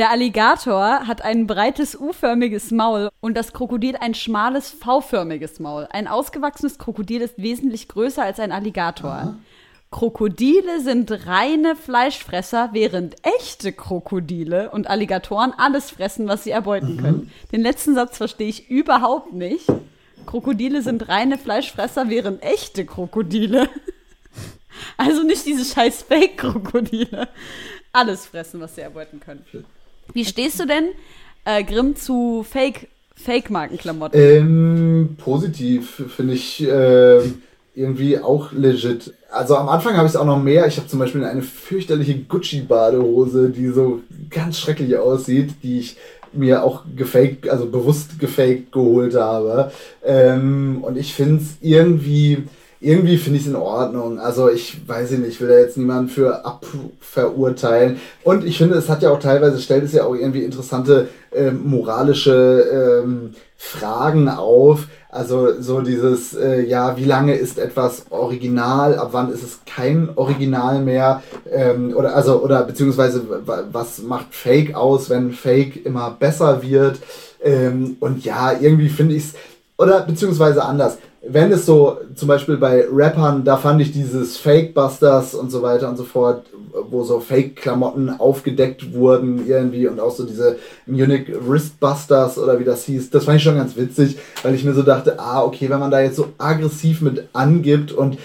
Der Alligator hat ein breites U-förmiges Maul und das Krokodil ein schmales V-förmiges Maul. Ein ausgewachsenes Krokodil ist wesentlich größer als ein Alligator. Aha. Krokodile sind reine Fleischfresser, während echte Krokodile und Alligatoren alles fressen, was sie erbeuten mhm. können. Den letzten Satz verstehe ich überhaupt nicht. Krokodile sind reine Fleischfresser, während echte Krokodile, <laughs> also nicht diese scheiß Fake-Krokodile, alles fressen, was sie erbeuten können. Wie stehst du denn, äh, Grimm, zu Fake, Fake-Markenklamotten? Ähm, positiv, finde ich äh, irgendwie auch legit. Also am Anfang habe ich es auch noch mehr. Ich habe zum Beispiel eine fürchterliche Gucci-Badehose, die so ganz schrecklich aussieht, die ich mir auch gefaked, also bewusst gefaked geholt habe. Ähm, und ich finde es irgendwie irgendwie finde ich es in Ordnung. Also ich weiß nicht, ich will da jetzt niemanden für abverurteilen. Und ich finde, es hat ja auch teilweise, stellt es ja auch irgendwie interessante äh, moralische ähm, Fragen auf. Also so dieses, äh, ja, wie lange ist etwas original, ab wann ist es kein Original mehr? Ähm, oder also, oder beziehungsweise was macht Fake aus, wenn Fake immer besser wird? Ähm, und ja, irgendwie finde ich es, oder beziehungsweise anders wenn es so, zum Beispiel bei Rappern, da fand ich dieses Fake-Busters und so weiter und so fort, wo so Fake-Klamotten aufgedeckt wurden irgendwie und auch so diese Munich Wristbusters oder wie das hieß, das fand ich schon ganz witzig, weil ich mir so dachte, ah, okay, wenn man da jetzt so aggressiv mit angibt und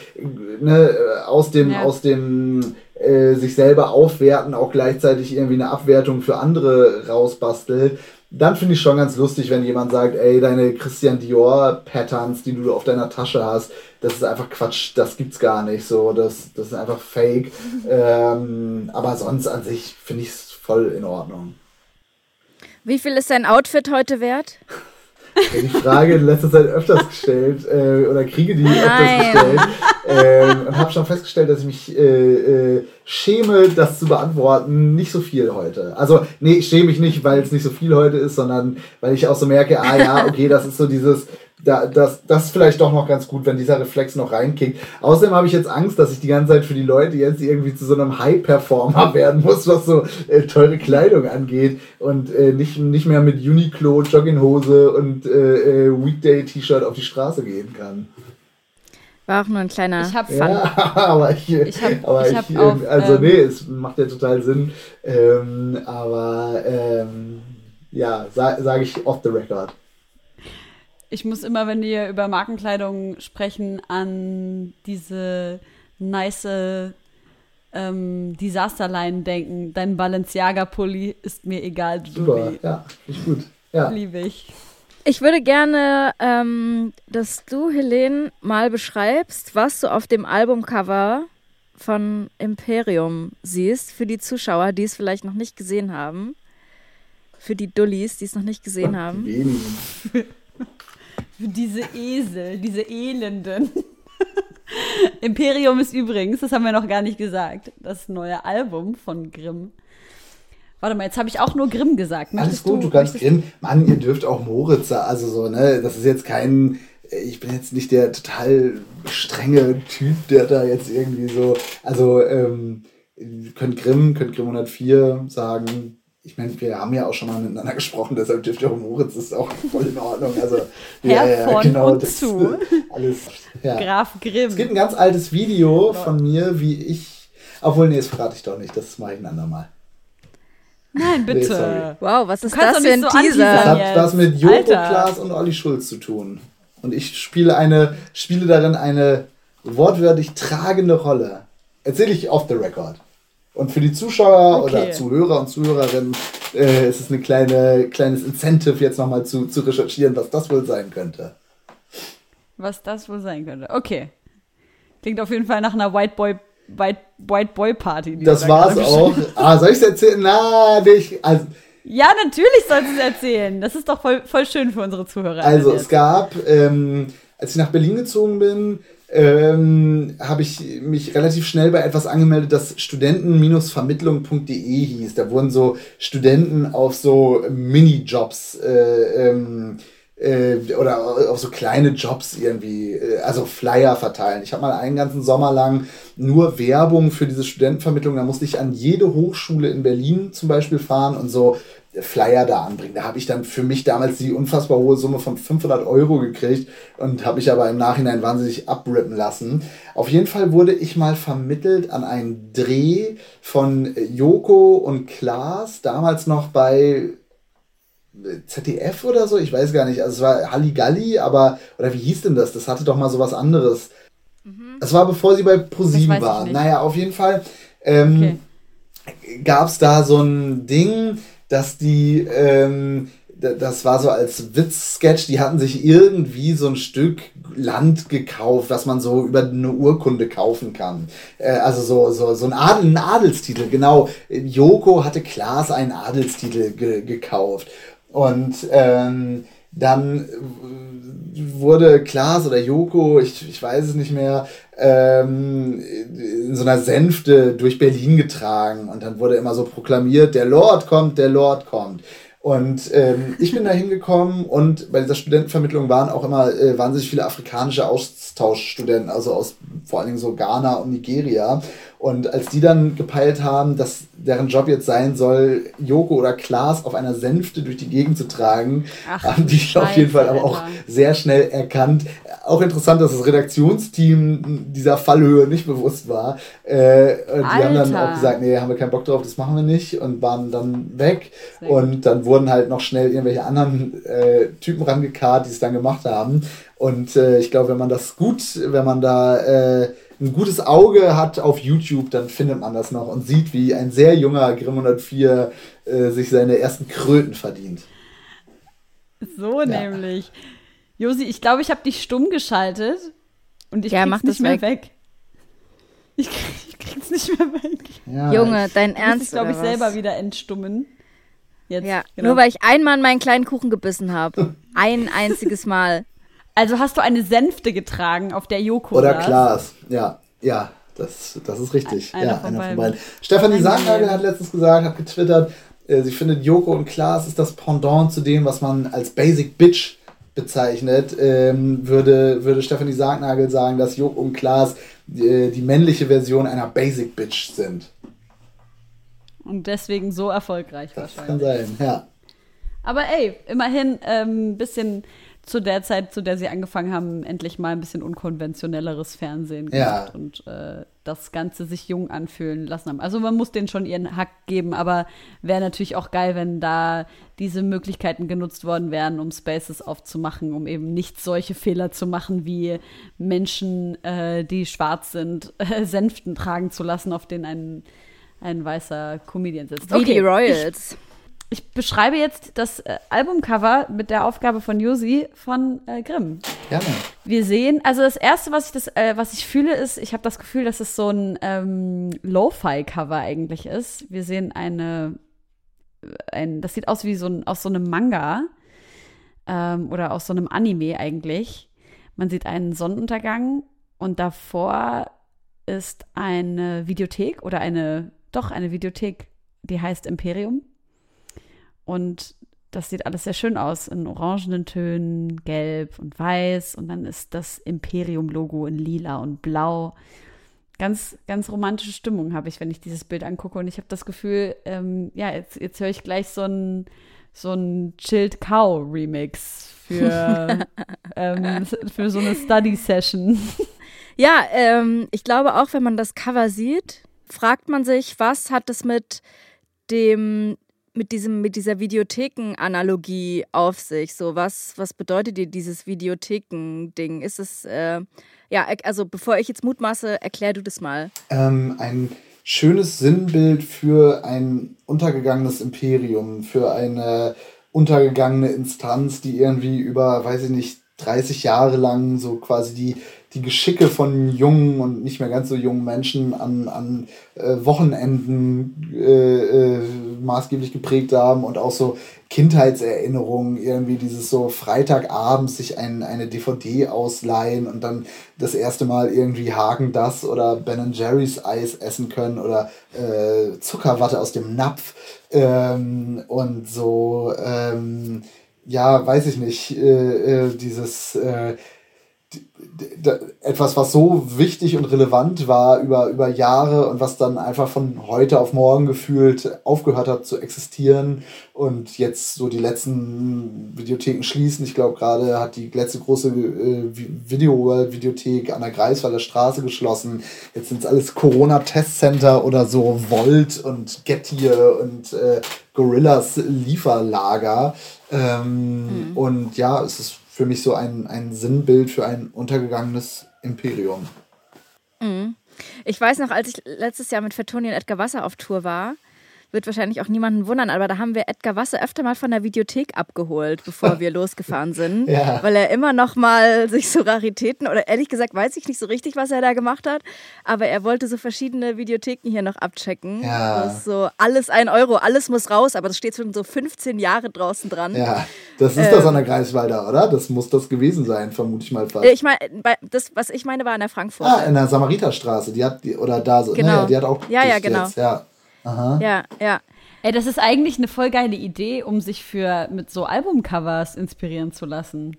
ne, aus dem, ja. aus dem äh, sich selber aufwerten, auch gleichzeitig irgendwie eine Abwertung für andere rausbastelt, dann finde ich schon ganz lustig, wenn jemand sagt, ey, deine Christian Dior Patterns, die du auf deiner Tasche hast, das ist einfach Quatsch, das gibt's gar nicht so, das, das ist einfach Fake. <laughs> ähm, aber sonst an sich finde ich es voll in Ordnung. Wie viel ist dein Outfit heute wert? <laughs> Die Frage in letzter Zeit öfters gestellt äh, oder kriege die Nein. öfters gestellt ähm, und habe schon festgestellt, dass ich mich äh, äh, schäme, das zu beantworten. Nicht so viel heute. Also nee, ich schäme mich nicht, weil es nicht so viel heute ist, sondern weil ich auch so merke, ah ja, okay, das ist so dieses da, das, das ist vielleicht doch noch ganz gut, wenn dieser Reflex noch reinkickt. Außerdem habe ich jetzt Angst, dass ich die ganze Zeit für die Leute jetzt irgendwie zu so einem High-Performer <laughs> werden muss, was so äh, teure Kleidung angeht und äh, nicht, nicht mehr mit Uniqlo, Jogginghose und äh, äh Weekday-T-Shirt auf die Straße gehen kann. War auch nur ein kleiner Ich habe Fun. Ja, <laughs> aber ich, Ich hab- aber ich ich, hab ähm, auf, also ähm, nee, es macht ja total Sinn. Ähm, aber ähm, ja, sage sag ich off the record. Ich muss immer, wenn wir über Markenkleidung sprechen, an diese nice ähm, Disasterline denken. Dein Balenciaga-Pulli ist mir egal, Super, Julie. ja, ich gut. Ja. Liebe ich. Ich würde gerne, ähm, dass du, Helene, mal beschreibst, was du auf dem Albumcover von Imperium siehst, für die Zuschauer, die es vielleicht noch nicht gesehen haben. Für die Dullis, die es noch nicht gesehen haben. Wenigen. <laughs> Diese Esel, diese Elenden. Imperium ist übrigens, das haben wir noch gar nicht gesagt, das neue Album von Grimm. Warte mal, jetzt habe ich auch nur Grimm gesagt. Alles Möchtest gut, du kannst möchtest Grimm. Mann, ihr dürft auch Moritz, also so, ne? Das ist jetzt kein. Ich bin jetzt nicht der total strenge Typ, der da jetzt irgendwie so. Also, ähm, ihr könnt Grimm, könnt Grimm 104 sagen. Ich meine, wir haben ja auch schon mal miteinander gesprochen, deshalb dürft ihr auch Moritz, das ist auch voll in Ordnung. Also, <laughs> Herr von und das, zu. <laughs> Alles. Ja. Graf Grimm. Es gibt ein ganz altes Video von mir, wie ich. Obwohl, nee, das verrate ich doch nicht, das mache ich ein andermal. Nein, bitte. Nee. Wow, was ist das für ein so Teaser? Das hat was mit Joko Alter. Klaas und Olli Schulz zu tun. Und ich spiele eine, spiele darin eine wortwörtlich tragende Rolle. Erzähle ich off the record. Und für die Zuschauer Okay. oder Zuhörer und Zuhörerinnen äh, ist es ein kleine, kleines Incentive, jetzt nochmal zu, zu recherchieren, was das wohl sein könnte. Was das wohl sein könnte. Okay. Klingt auf jeden Fall nach einer White Boy, White, White Boy Party. Das da war's auch. Ah, soll ich es erzählen? Na, nicht. Also, Ja, natürlich sollst du es erzählen. Das ist doch voll, voll schön für unsere Zuhörer. Also es gab, ähm, als ich nach Berlin gezogen bin, ähm, habe ich mich relativ schnell bei etwas angemeldet, das studenten-vermittlung.de hieß. Da wurden so Studenten auf so Minijobs äh, ähm, äh, oder auf so kleine Jobs irgendwie, äh, also Flyer verteilen. Ich habe mal einen ganzen Sommer lang nur Werbung für diese Studentenvermittlung. Da musste ich an jede Hochschule in Berlin zum Beispiel fahren und so Flyer da anbringen. Da habe ich dann für mich damals die unfassbar hohe Summe von 500 Euro gekriegt und habe ich aber im Nachhinein wahnsinnig abrippen lassen. Auf jeden Fall wurde ich mal vermittelt an einen Dreh von Joko und Klaas, damals noch bei ZDF oder so, ich weiß gar nicht. Also es war Halligalli, aber, oder wie hieß denn das? Das hatte doch mal so was anderes. Es war bevor sie bei Das ProSieben nicht. Naja, auf jeden Fall. Ähm, Okay. gab es da so ein Ding, dass die, ähm, das war so als Witzsketch, die hatten sich irgendwie so ein Stück Land gekauft, was man so über eine Urkunde kaufen kann. Äh, also so, so, so ein, Adel, ein Adelstitel, genau. Joko hatte Klaas einen Adelstitel ge gekauft. Und ähm, dann wurde Klaas oder Joko, ich, ich weiß es nicht mehr, ähm, in so einer Sänfte durch Berlin getragen und dann wurde immer so proklamiert, der Lord kommt, der Lord kommt. Und ähm, ich bin da hingekommen und bei dieser Studentenvermittlung waren auch immer äh, wahnsinnig viele afrikanische Austauschstudenten, also aus vor allen Dingen so Ghana und Nigeria. Und als die dann gepeilt haben, dass deren Job jetzt sein soll, Joko oder Klaas auf einer Sänfte durch die Gegend zu tragen, Ach, haben die Scheiße, auf jeden Fall aber auch sehr schnell erkannt. Auch interessant, dass das Redaktionsteam dieser Fallhöhe nicht bewusst war. Äh, die haben dann auch gesagt, nee, haben wir keinen Bock drauf, das machen wir nicht und waren dann weg. Sehr. Und dann wurden halt noch schnell irgendwelche anderen äh, Typen rangekarrt, die es dann gemacht haben. Und äh, ich glaube, wenn man das gut, wenn man da äh, ein gutes Auge hat auf YouTube, dann findet man das noch und sieht, wie ein sehr junger Grimm 104 äh, sich seine ersten Kröten verdient. So ja. nämlich. Josi, ich glaube, ich habe dich stumm geschaltet und ich ja, krieg's nicht mehr weg. weg. Ich, krieg, <laughs> ich krieg's nicht mehr weg. Ja, Junge, dein Ernst. Ich glaube ich selber wieder entstummen. Jetzt, ja, genau. nur weil ich einmal in meinen kleinen Kuchen gebissen habe. Ein einziges Mal. Also hast du eine Sänfte getragen, auf der Joko Oder Klaas, ja, ja, das, das ist richtig. Einer ja, von einer beiden. von beiden. Stefanie Sargnagel hat letztens gesagt, hat getwittert, äh, sie findet Joko und Klaas ist das Pendant zu dem, was man als Basic Bitch bezeichnet, ähm, würde, würde Stefanie Sargnagel sagen, dass Joko und Klaas äh, die männliche Version einer Basic Bitch sind. Und deswegen so erfolgreich das wahrscheinlich. Kann sein, ja. Aber ey, immerhin ein ähm, bisschen zu der Zeit, zu der sie angefangen haben, endlich mal ein bisschen unkonventionelleres Fernsehen gemacht ja. und äh, das Ganze sich jung anfühlen lassen haben. Also man muss denen schon ihren Hack geben, aber wäre natürlich auch geil, wenn da diese Möglichkeiten genutzt worden wären, um Spaces aufzumachen, um eben nicht solche Fehler zu machen, wie Menschen, äh, die schwarz sind, äh, <laughs> Sänften tragen zu lassen, auf denen ein, ein weißer Comedian sitzt. Wie okay, die Royals. Ich, ich beschreibe jetzt das äh, Albumcover mit der Aufgabe von Josi von äh, Grimm. Gerne. Wir sehen, also das erste, was ich das, äh, was ich fühle, ist, ich habe das Gefühl, dass es so ein ähm, Lo-Fi-Cover eigentlich ist. Wir sehen eine, ein, das sieht aus wie so ein aus so einem Manga ähm, oder aus so einem Anime eigentlich. Man sieht einen Sonnenuntergang und davor ist eine Videothek oder eine, doch eine Videothek, die heißt Imperium. Und das sieht alles sehr schön aus in orangenen Tönen, gelb und weiß. Und dann ist das Imperium-Logo in lila und blau. Ganz, ganz romantische Stimmung habe ich, wenn ich dieses Bild angucke. Und ich habe das Gefühl, ähm, ja, jetzt, jetzt höre ich gleich so ein, so ein Chilled Cow Remix für, <laughs> ähm, für so eine Study-Session. <laughs> Ja, ähm, ich glaube auch, wenn man das Cover sieht, fragt man sich, was hat es mit dem mit diesem, mit dieser Videotheken-Analogie auf sich? So, was, was bedeutet dir dieses Videotheken-Ding? Ist es, äh, ja, also bevor ich jetzt mutmaße, erklär du das mal. Ähm, ein schönes Sinnbild für ein untergegangenes Imperium, für eine untergegangene Instanz, die irgendwie über, weiß ich nicht, 30 Jahre lang so quasi die die Geschicke von jungen und nicht mehr ganz so jungen Menschen an, an äh, Wochenenden äh, äh, maßgeblich geprägt haben und auch so Kindheitserinnerungen, irgendwie dieses so Freitagabends sich ein, eine DVD ausleihen und dann das erste Mal irgendwie Hagen das oder Ben Jerry's Eis essen können oder äh, Zuckerwatte aus dem Napf ähm, und so, ähm, ja, weiß ich nicht, äh, äh, dieses äh, etwas, was so wichtig und relevant war über, über Jahre und was dann einfach von heute auf morgen gefühlt aufgehört hat zu existieren und jetzt so die letzten Videotheken schließen. Ich glaube, gerade hat die letzte große äh, Video World Videothek an der Greifswalder Straße geschlossen. Jetzt sind es alles Corona-Testcenter oder so Volt und Gettier und äh, Gorillas Lieferlager. Ähm, mhm. Und ja, es ist für mich so ein, ein Sinnbild für ein untergegangenes Imperium. Mhm. Ich weiß noch, als ich letztes Jahr mit Fettoni und Edgar Wasser auf Tour war, wird wahrscheinlich auch niemanden wundern, aber da haben wir Edgar Wasser öfter mal von der Videothek abgeholt, bevor <laughs> wir losgefahren sind, ja. weil er immer noch mal sich so Raritäten oder ehrlich gesagt weiß ich nicht so richtig, was er da gemacht hat, aber er wollte so verschiedene Videotheken hier noch abchecken. Ja. so alles ein Euro, alles muss raus, aber das steht schon so 15 Jahre draußen dran. Ja, das ist ähm, das an der Greifswalder, oder? Das muss das gewesen sein, vermute ich mal fast. Ich meine, das, was ich meine, war in der Frankfurt. Ah, in der Samariterstraße, die hat, die, oder da so, genau. Naja, die hat auch. Ja, ja, genau. Jetzt, ja. Aha. Ja, ja. Ey, das ist eigentlich eine voll geile Idee, um sich für mit so Albumcovers inspirieren zu lassen.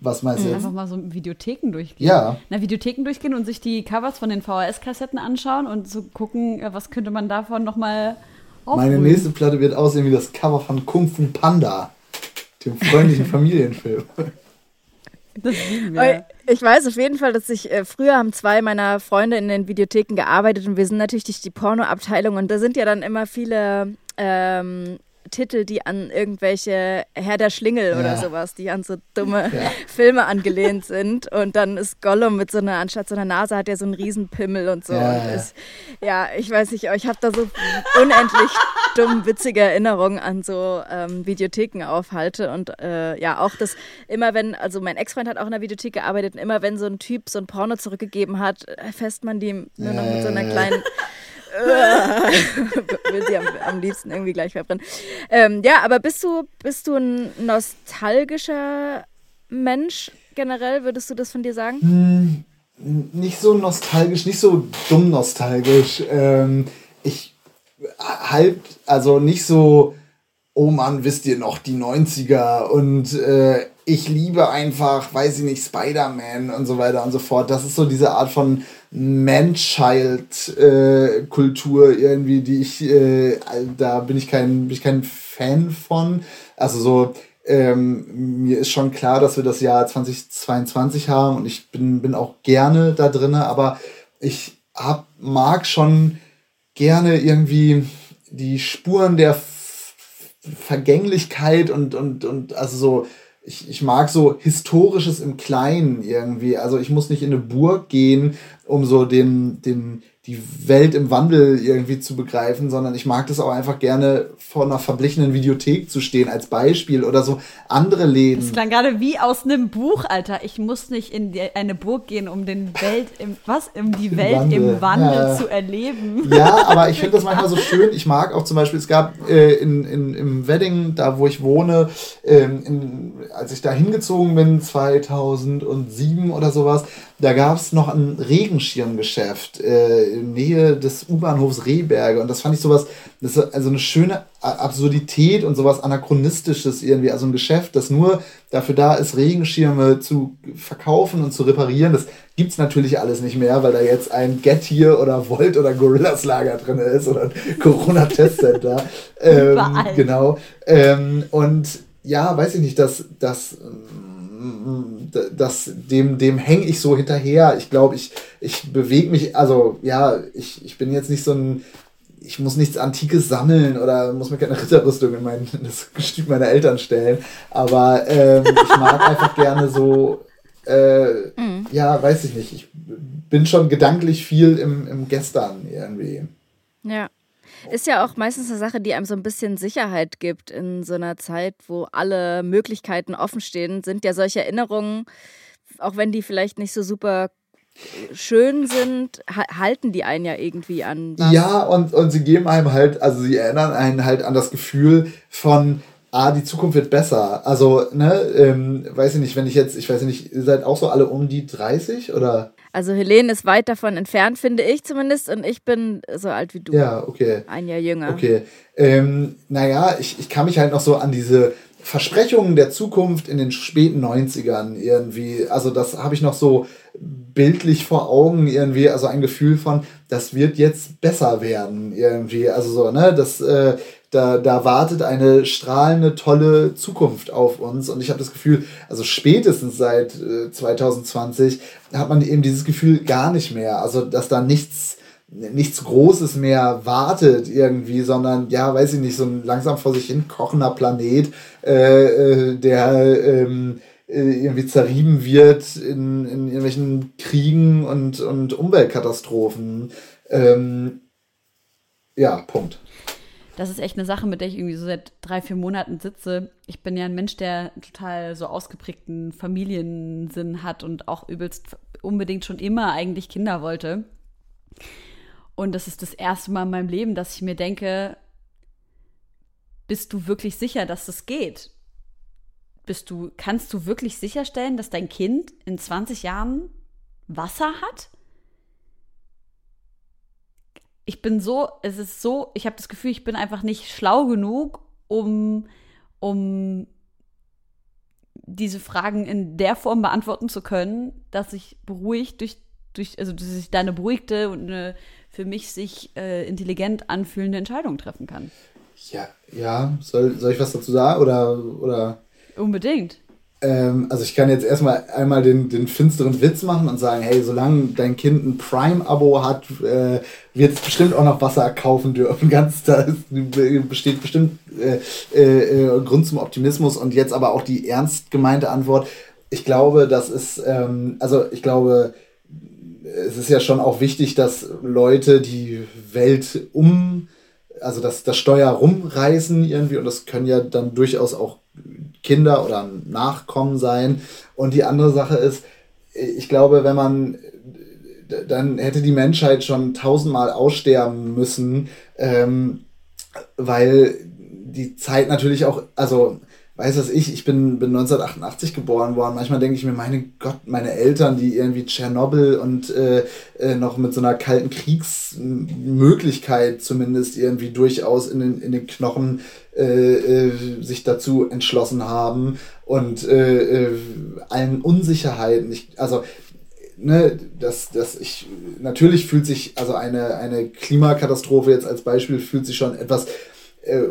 Was meinst du? Jetzt? Einfach mal so Videotheken durchgehen. Ja. Na, Videotheken durchgehen und sich die Covers von den VHS-Kassetten anschauen und so gucken, äh, was könnte man davon nochmal aufholen. Meine nächste Platte wird aussehen wie das Cover von Kung Fu Panda, dem freundlichen <laughs> Familienfilm. Das lieben wir. Ich weiß auf jeden Fall, dass ich äh, früher haben zwei meiner Freunde in den Videotheken gearbeitet und wir sind natürlich durch die Pornoabteilung und da sind ja dann immer viele ähm, Titel, die an irgendwelche Herr der Schlingel ja. oder sowas, die an so dumme ja. Filme angelehnt sind. Und dann ist Gollum mit so einer, anstatt so einer Nase hat er so einen Riesenpimmel und so. Ja, und ist, ja ich weiß nicht, ich habe da so unendlich dumm witzige Erinnerungen an so ähm, Videotheken aufhalte. Und äh, ja, auch das immer wenn, also mein Ex-Freund hat auch in der Videothek gearbeitet und immer wenn so ein Typ so ein Porno zurückgegeben hat, fässt man die nur noch mit so einer kleinen <laughs> will sie am, am, liebsten irgendwie gleich verbrennen. Ähm, ja, aber bist du, bist du ein nostalgischer Mensch generell? Würdest du das von dir sagen? Hm, nicht so nostalgisch, nicht so dumm nostalgisch. Ähm, ich halb, also nicht so, oh Mann, wisst ihr noch, die 90er und äh, ich liebe einfach, weiß ich nicht, Spider-Man und so weiter und so fort. Das ist so diese Art von Man-Child-Kultur äh, irgendwie, die ich, äh, da bin ich kein, bin ich kein Fan von. Also so, ähm, mir ist schon klar, dass wir das Jahr 2022 haben und ich bin, bin auch gerne da drin, aber ich hab, mag schon gerne irgendwie die Spuren der Vergänglichkeit und, und, und also so ich, ich mag so Historisches im Kleinen irgendwie. Also ich muss nicht in eine Burg gehen, um so den, den, die Welt im Wandel irgendwie zu begreifen, sondern ich mag das auch einfach gerne vor einer verblichenen Videothek zu stehen als Beispiel oder so andere Läden. Das klang gerade wie aus einem Buch, Alter. Ich muss nicht in die, eine Burg gehen, um den Welt im was um die Welt Wandel. im Wandel ja. zu erleben. Ja, aber ich <laughs> finde das manchmal so schön. Ich mag auch zum Beispiel, es gab äh, in, in, im Wedding, da wo ich wohne, ähm, in, als ich da hingezogen bin, 2007 oder sowas, da gab es noch ein Regenschirmgeschäft äh, in Nähe des U-Bahnhofs Rehberge. Und das fand ich sowas, das ist also eine schöne Absurdität und sowas Anachronistisches irgendwie. Also ein Geschäft, das nur dafür da ist, Regenschirme zu verkaufen und zu reparieren. Das gibt es natürlich alles nicht mehr, weil da jetzt ein Get hier oder Volt oder Gorillas Lager drin ist oder ein Corona-Testcenter. <laughs> ähm, genau. Ähm, und ja, weiß ich nicht, dass das das, dem, dem hänge ich so hinterher. Ich glaube, ich, ich bewege mich, also ja, ich, ich bin jetzt nicht so ein, ich muss nichts Antikes sammeln oder muss mir keine <laughs> Ritterrüstung in, mein, in das Gestüt meiner Eltern stellen. Aber ähm, ich mag einfach gerne so, äh, mhm. ja, weiß ich nicht. Ich bin schon gedanklich viel im, im Gestern irgendwie. Ja. Ist ja auch meistens eine Sache, die einem so ein bisschen Sicherheit gibt in so einer Zeit, wo alle Möglichkeiten offen stehen, sind ja solche Erinnerungen, auch wenn die vielleicht nicht so super schön sind, halten die einen ja irgendwie an. Was. Ja, und, und sie geben einem halt, also sie erinnern einen halt an das Gefühl von, ah, die Zukunft wird besser. Also, ne, ähm, weiß ich nicht, wenn ich jetzt, ich weiß nicht, ihr seid auch so alle um die 30 oder? Also Helene ist weit davon entfernt, finde ich zumindest, und ich bin so alt wie du. Ja, okay. Ein Jahr jünger. Okay. Ähm, naja, ich, ich kann mich halt noch so an diese Versprechungen der Zukunft in den späten 90ern irgendwie, also das habe ich noch so bildlich vor Augen irgendwie, also ein Gefühl von, das wird jetzt besser werden irgendwie, also so, ne, das, äh, da, da wartet eine strahlende, tolle Zukunft auf uns. Und ich habe das Gefühl, also spätestens seit äh, 2020 hat man eben dieses Gefühl gar nicht mehr. Also, dass da nichts, nichts Großes mehr wartet irgendwie, sondern ja, weiß ich nicht, so ein langsam vor sich hin kochender Planet, äh, äh, der ähm, äh, irgendwie zerrieben wird in, in irgendwelchen Kriegen und, und Umweltkatastrophen. Ähm, ja, Punkt das ist echt eine Sache, mit der ich irgendwie so seit drei, vier Monaten sitze. Ich bin ja ein Mensch, der total so ausgeprägten Familiensinn hat und auch übelst unbedingt schon immer eigentlich Kinder wollte. Und das ist das erste Mal in meinem Leben, dass ich mir denke, bist du wirklich sicher, dass das geht? Bist du, kannst du wirklich sicherstellen, dass dein Kind in 20 Jahren Wasser hat? ich bin so, es ist so, ich habe das Gefühl, ich bin einfach nicht schlau genug, um, um diese Fragen in der Form beantworten zu können, dass ich beruhigt durch, durch also dass ich da eine beruhigte und eine für mich sich äh, intelligent anfühlende Entscheidung treffen kann. Ja, ja, soll, soll ich was dazu sagen oder, oder? Unbedingt. ähm, also ich kann jetzt erstmal einmal den, den finsteren Witz machen und sagen, hey, solange dein Kind ein Prime-Abo hat, äh, wird es bestimmt auch noch Wasser kaufen dürfen. <laughs> Ganz, da besteht bestimmt äh, äh, Grund zum Optimismus und jetzt aber auch die ernst gemeinte Antwort. Ich glaube, das ist, ähm, also ich glaube, es ist ja schon auch wichtig, dass Leute die Welt um, also dass das Steuer rumreißen irgendwie und das können ja dann durchaus auch Kinder oder Nachkommen sein. Und die andere Sache ist, ich glaube, wenn man, dann hätte die Menschheit schon tausendmal aussterben müssen, ähm, weil die Zeit natürlich auch, also weiß was ich, ich bin, bin 1988 geboren worden. Manchmal denke ich mir, meine Gott, meine Eltern, die irgendwie Tschernobyl und äh, äh, noch mit so einer kalten Kriegsmöglichkeit zumindest irgendwie durchaus in den, in den Knochen äh, äh, sich dazu entschlossen haben und äh, äh, allen Unsicherheiten. Ich, also ne, das, das ich, natürlich fühlt sich, also eine, eine Klimakatastrophe jetzt als Beispiel fühlt sich schon etwas äh,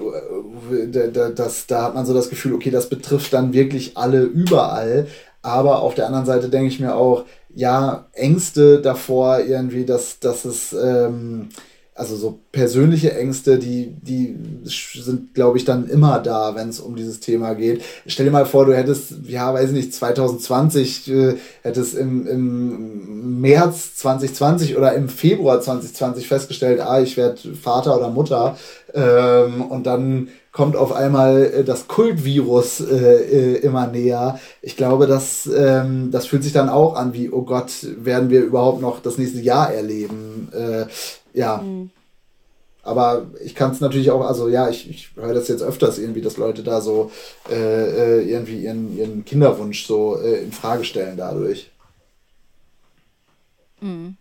das, da hat man so das Gefühl, okay, das betrifft dann wirklich alle überall. Aber auf der anderen Seite denke ich mir auch, ja, Ängste davor irgendwie, dass, dass es, ähm, also so persönliche Ängste, die, die sind, glaube ich, dann immer da, wenn es um dieses Thema geht. Stell dir mal vor, du hättest, ja, weiß ich nicht, 2020, äh, hättest im, im März 2020 oder im Februar 2020 festgestellt, ah, ich werde Vater oder Mutter. Ähm, und dann kommt auf einmal äh, das Kultvirus äh, äh, immer näher. Ich glaube, das, ähm, das fühlt sich dann auch an wie, oh Gott, werden wir überhaupt noch das nächste Jahr erleben? Äh, ja. Mhm. Aber ich kann es natürlich auch, also ja, ich, ich höre das jetzt öfters irgendwie, dass Leute da so äh, äh, irgendwie ihren, ihren Kinderwunsch so äh, in Frage stellen dadurch. Mhm.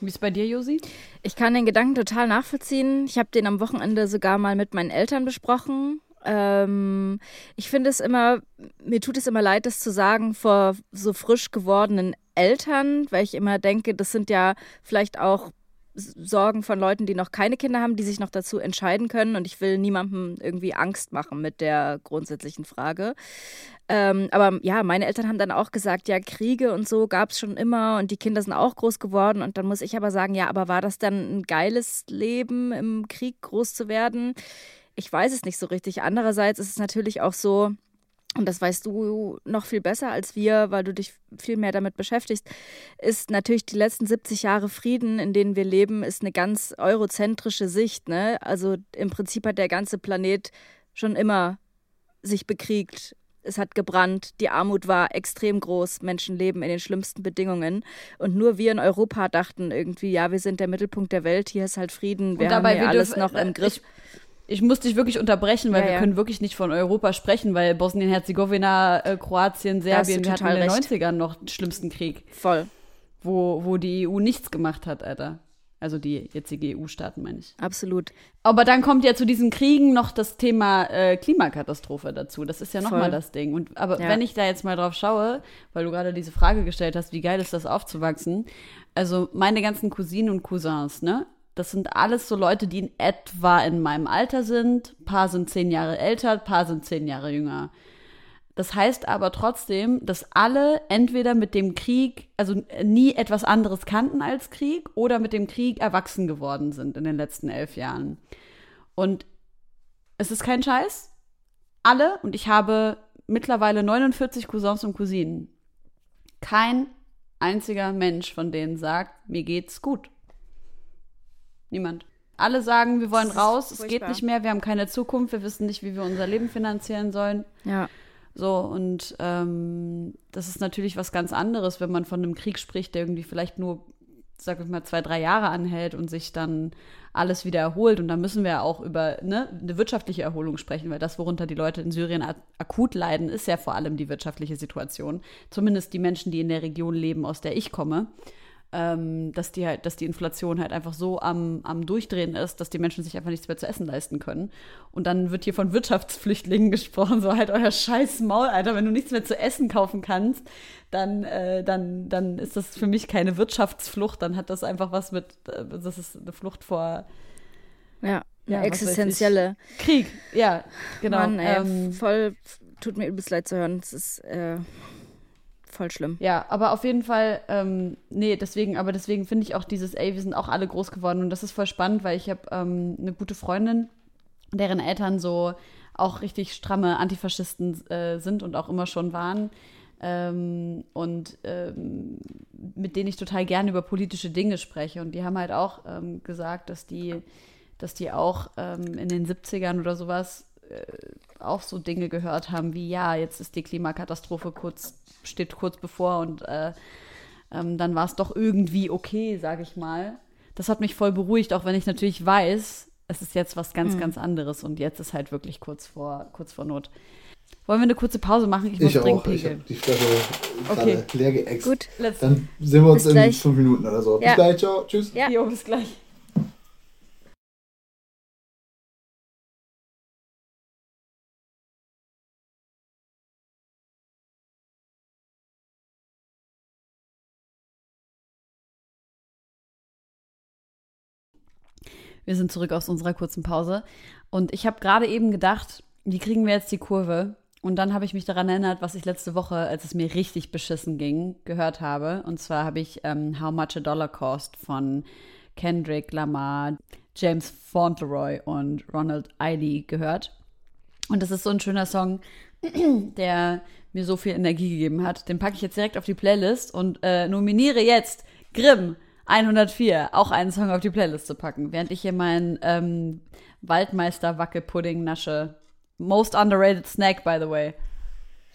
Wie ist es bei dir, Josi? Ich kann den Gedanken total nachvollziehen. Ich habe den am Wochenende sogar mal mit meinen Eltern besprochen. Ähm, ich finde es immer, mir tut es immer leid, das zu sagen vor so frisch gewordenen Eltern, weil ich immer denke, das sind ja vielleicht auch Sorgen von Leuten, die noch keine Kinder haben, die sich noch dazu entscheiden können. Und ich will niemandem irgendwie Angst machen mit der grundsätzlichen Frage. Ähm, aber ja, meine Eltern haben dann auch gesagt, ja, Kriege und so gab es schon immer und die Kinder sind auch groß geworden. Und dann muss ich aber sagen, ja, aber war das dann ein geiles Leben, im Krieg groß zu werden? Ich weiß es nicht so richtig. Andererseits ist es natürlich auch so, und das weißt du noch viel besser als wir, weil du dich viel mehr damit beschäftigst, ist natürlich die letzten 70 Jahre Frieden, in denen wir leben, ist eine ganz eurozentrische Sicht. Ne? Also im Prinzip hat der ganze Planet schon immer sich bekriegt. Es hat gebrannt, die Armut war extrem groß, Menschen leben in den schlimmsten Bedingungen. Und nur wir in Europa dachten irgendwie, ja, wir sind der Mittelpunkt der Welt, hier ist halt Frieden, wir haben hier alles noch im Griff. Ich ich muss dich wirklich unterbrechen, weil ja, wir ja. können wirklich nicht von Europa sprechen, weil Bosnien-Herzegowina, äh, Kroatien, Serbien, wir hatten in den recht. 90ern noch den schlimmsten Krieg. Voll. Wo, wo die EU nichts gemacht hat, Alter. Also die jetzige EU-Staaten, meine ich. Absolut. Aber dann kommt ja zu diesen Kriegen noch das Thema äh, Klimakatastrophe dazu. Das ist ja nochmal das Ding. Und, aber ja. wenn ich da jetzt mal drauf schaue, weil du gerade diese Frage gestellt hast, wie geil ist das aufzuwachsen? Also meine ganzen Cousinen und Cousins, ne? Das sind alles so Leute, die in etwa in meinem Alter sind. Ein paar sind zehn Jahre älter, ein paar sind zehn Jahre jünger. Das heißt aber trotzdem, dass alle entweder mit dem Krieg, also nie etwas anderes kannten als Krieg oder mit dem Krieg erwachsen geworden sind in den letzten elf Jahren. Und es ist kein Scheiß. Alle, und ich habe mittlerweile 49 Cousins und Cousinen. Kein einziger Mensch von denen sagt, mir geht's gut. Niemand. Alle sagen, wir wollen raus, es geht nicht mehr, wir haben keine Zukunft, wir wissen nicht, wie wir unser Leben finanzieren sollen. Ja. So, und ähm, das ist natürlich was ganz anderes, wenn man von einem Krieg spricht, der irgendwie vielleicht nur, sag ich mal, zwei, drei Jahre anhält und sich dann alles wieder erholt. Und da müssen wir auch über ne, eine wirtschaftliche Erholung sprechen, weil das, worunter die Leute in Syrien akut leiden, ist ja vor allem die wirtschaftliche Situation. Zumindest die Menschen, die in der Region leben, aus der ich komme ähm, dass die halt, dass die Inflation halt einfach so am, am Durchdrehen ist, dass die Menschen sich einfach nichts mehr zu essen leisten können. Und dann wird hier von Wirtschaftsflüchtlingen <laughs> gesprochen, so halt euer scheiß Maul, Alter, wenn du nichts mehr zu essen kaufen kannst, dann, äh, dann, dann ist das für mich keine Wirtschaftsflucht, dann hat das einfach was mit, äh, das ist eine Flucht vor ja, ja existenzielle Krieg, ja, genau. Mann, ey, ähm, voll tut mir übelst leid zu hören. Es ist äh, voll schlimm. Ja, aber auf jeden Fall, ähm, nee, deswegen, aber deswegen finde ich auch dieses, ey, wir sind auch alle groß geworden und das ist voll spannend, weil ich habe ähm, eine gute Freundin, deren Eltern so auch richtig stramme Antifaschisten äh, sind und auch immer schon waren. Ähm, und ähm, mit denen ich total gerne über politische Dinge spreche. Und die haben halt auch ähm, gesagt, dass die, dass die auch ähm, in den 70ern oder sowas auch so Dinge gehört haben wie, ja, jetzt ist die Klimakatastrophe kurz, steht kurz bevor und äh, ähm, dann war es doch irgendwie okay, sage ich mal. Das hat mich voll beruhigt, auch wenn ich natürlich weiß, es ist jetzt was ganz, mhm. ganz anderes und jetzt ist halt wirklich kurz vor, kurz vor Not. Wollen wir eine kurze Pause machen? Ich muss ich dringend Ich habe die Flasche okay. leer geäxt. Gut, let's Dann sehen wir uns in gleich. fünf Minuten oder so. Ja. Bis gleich, ciao, tschüss. Ja, jo, bis gleich. Wir sind zurück aus unserer kurzen Pause. Und ich habe gerade eben gedacht, wie kriegen wir jetzt die Kurve? Und dann habe ich mich daran erinnert, was ich letzte Woche, als es mir richtig beschissen ging, gehört habe. Und zwar habe ich ähm, How Much a Dollar Cost von Kendrick Lamar, James Fauntleroy und Ronald Eiley gehört. Und das ist so ein schöner Song, <clears throat> der mir so viel Energie gegeben hat. Den packe ich jetzt direkt auf die Playlist und äh, nominiere jetzt Grimm 104 auch einen Song auf die Playlist zu packen, während ich hier meinen ähm, Waldmeister Wackelpudding nasche. Most underrated snack, by the way.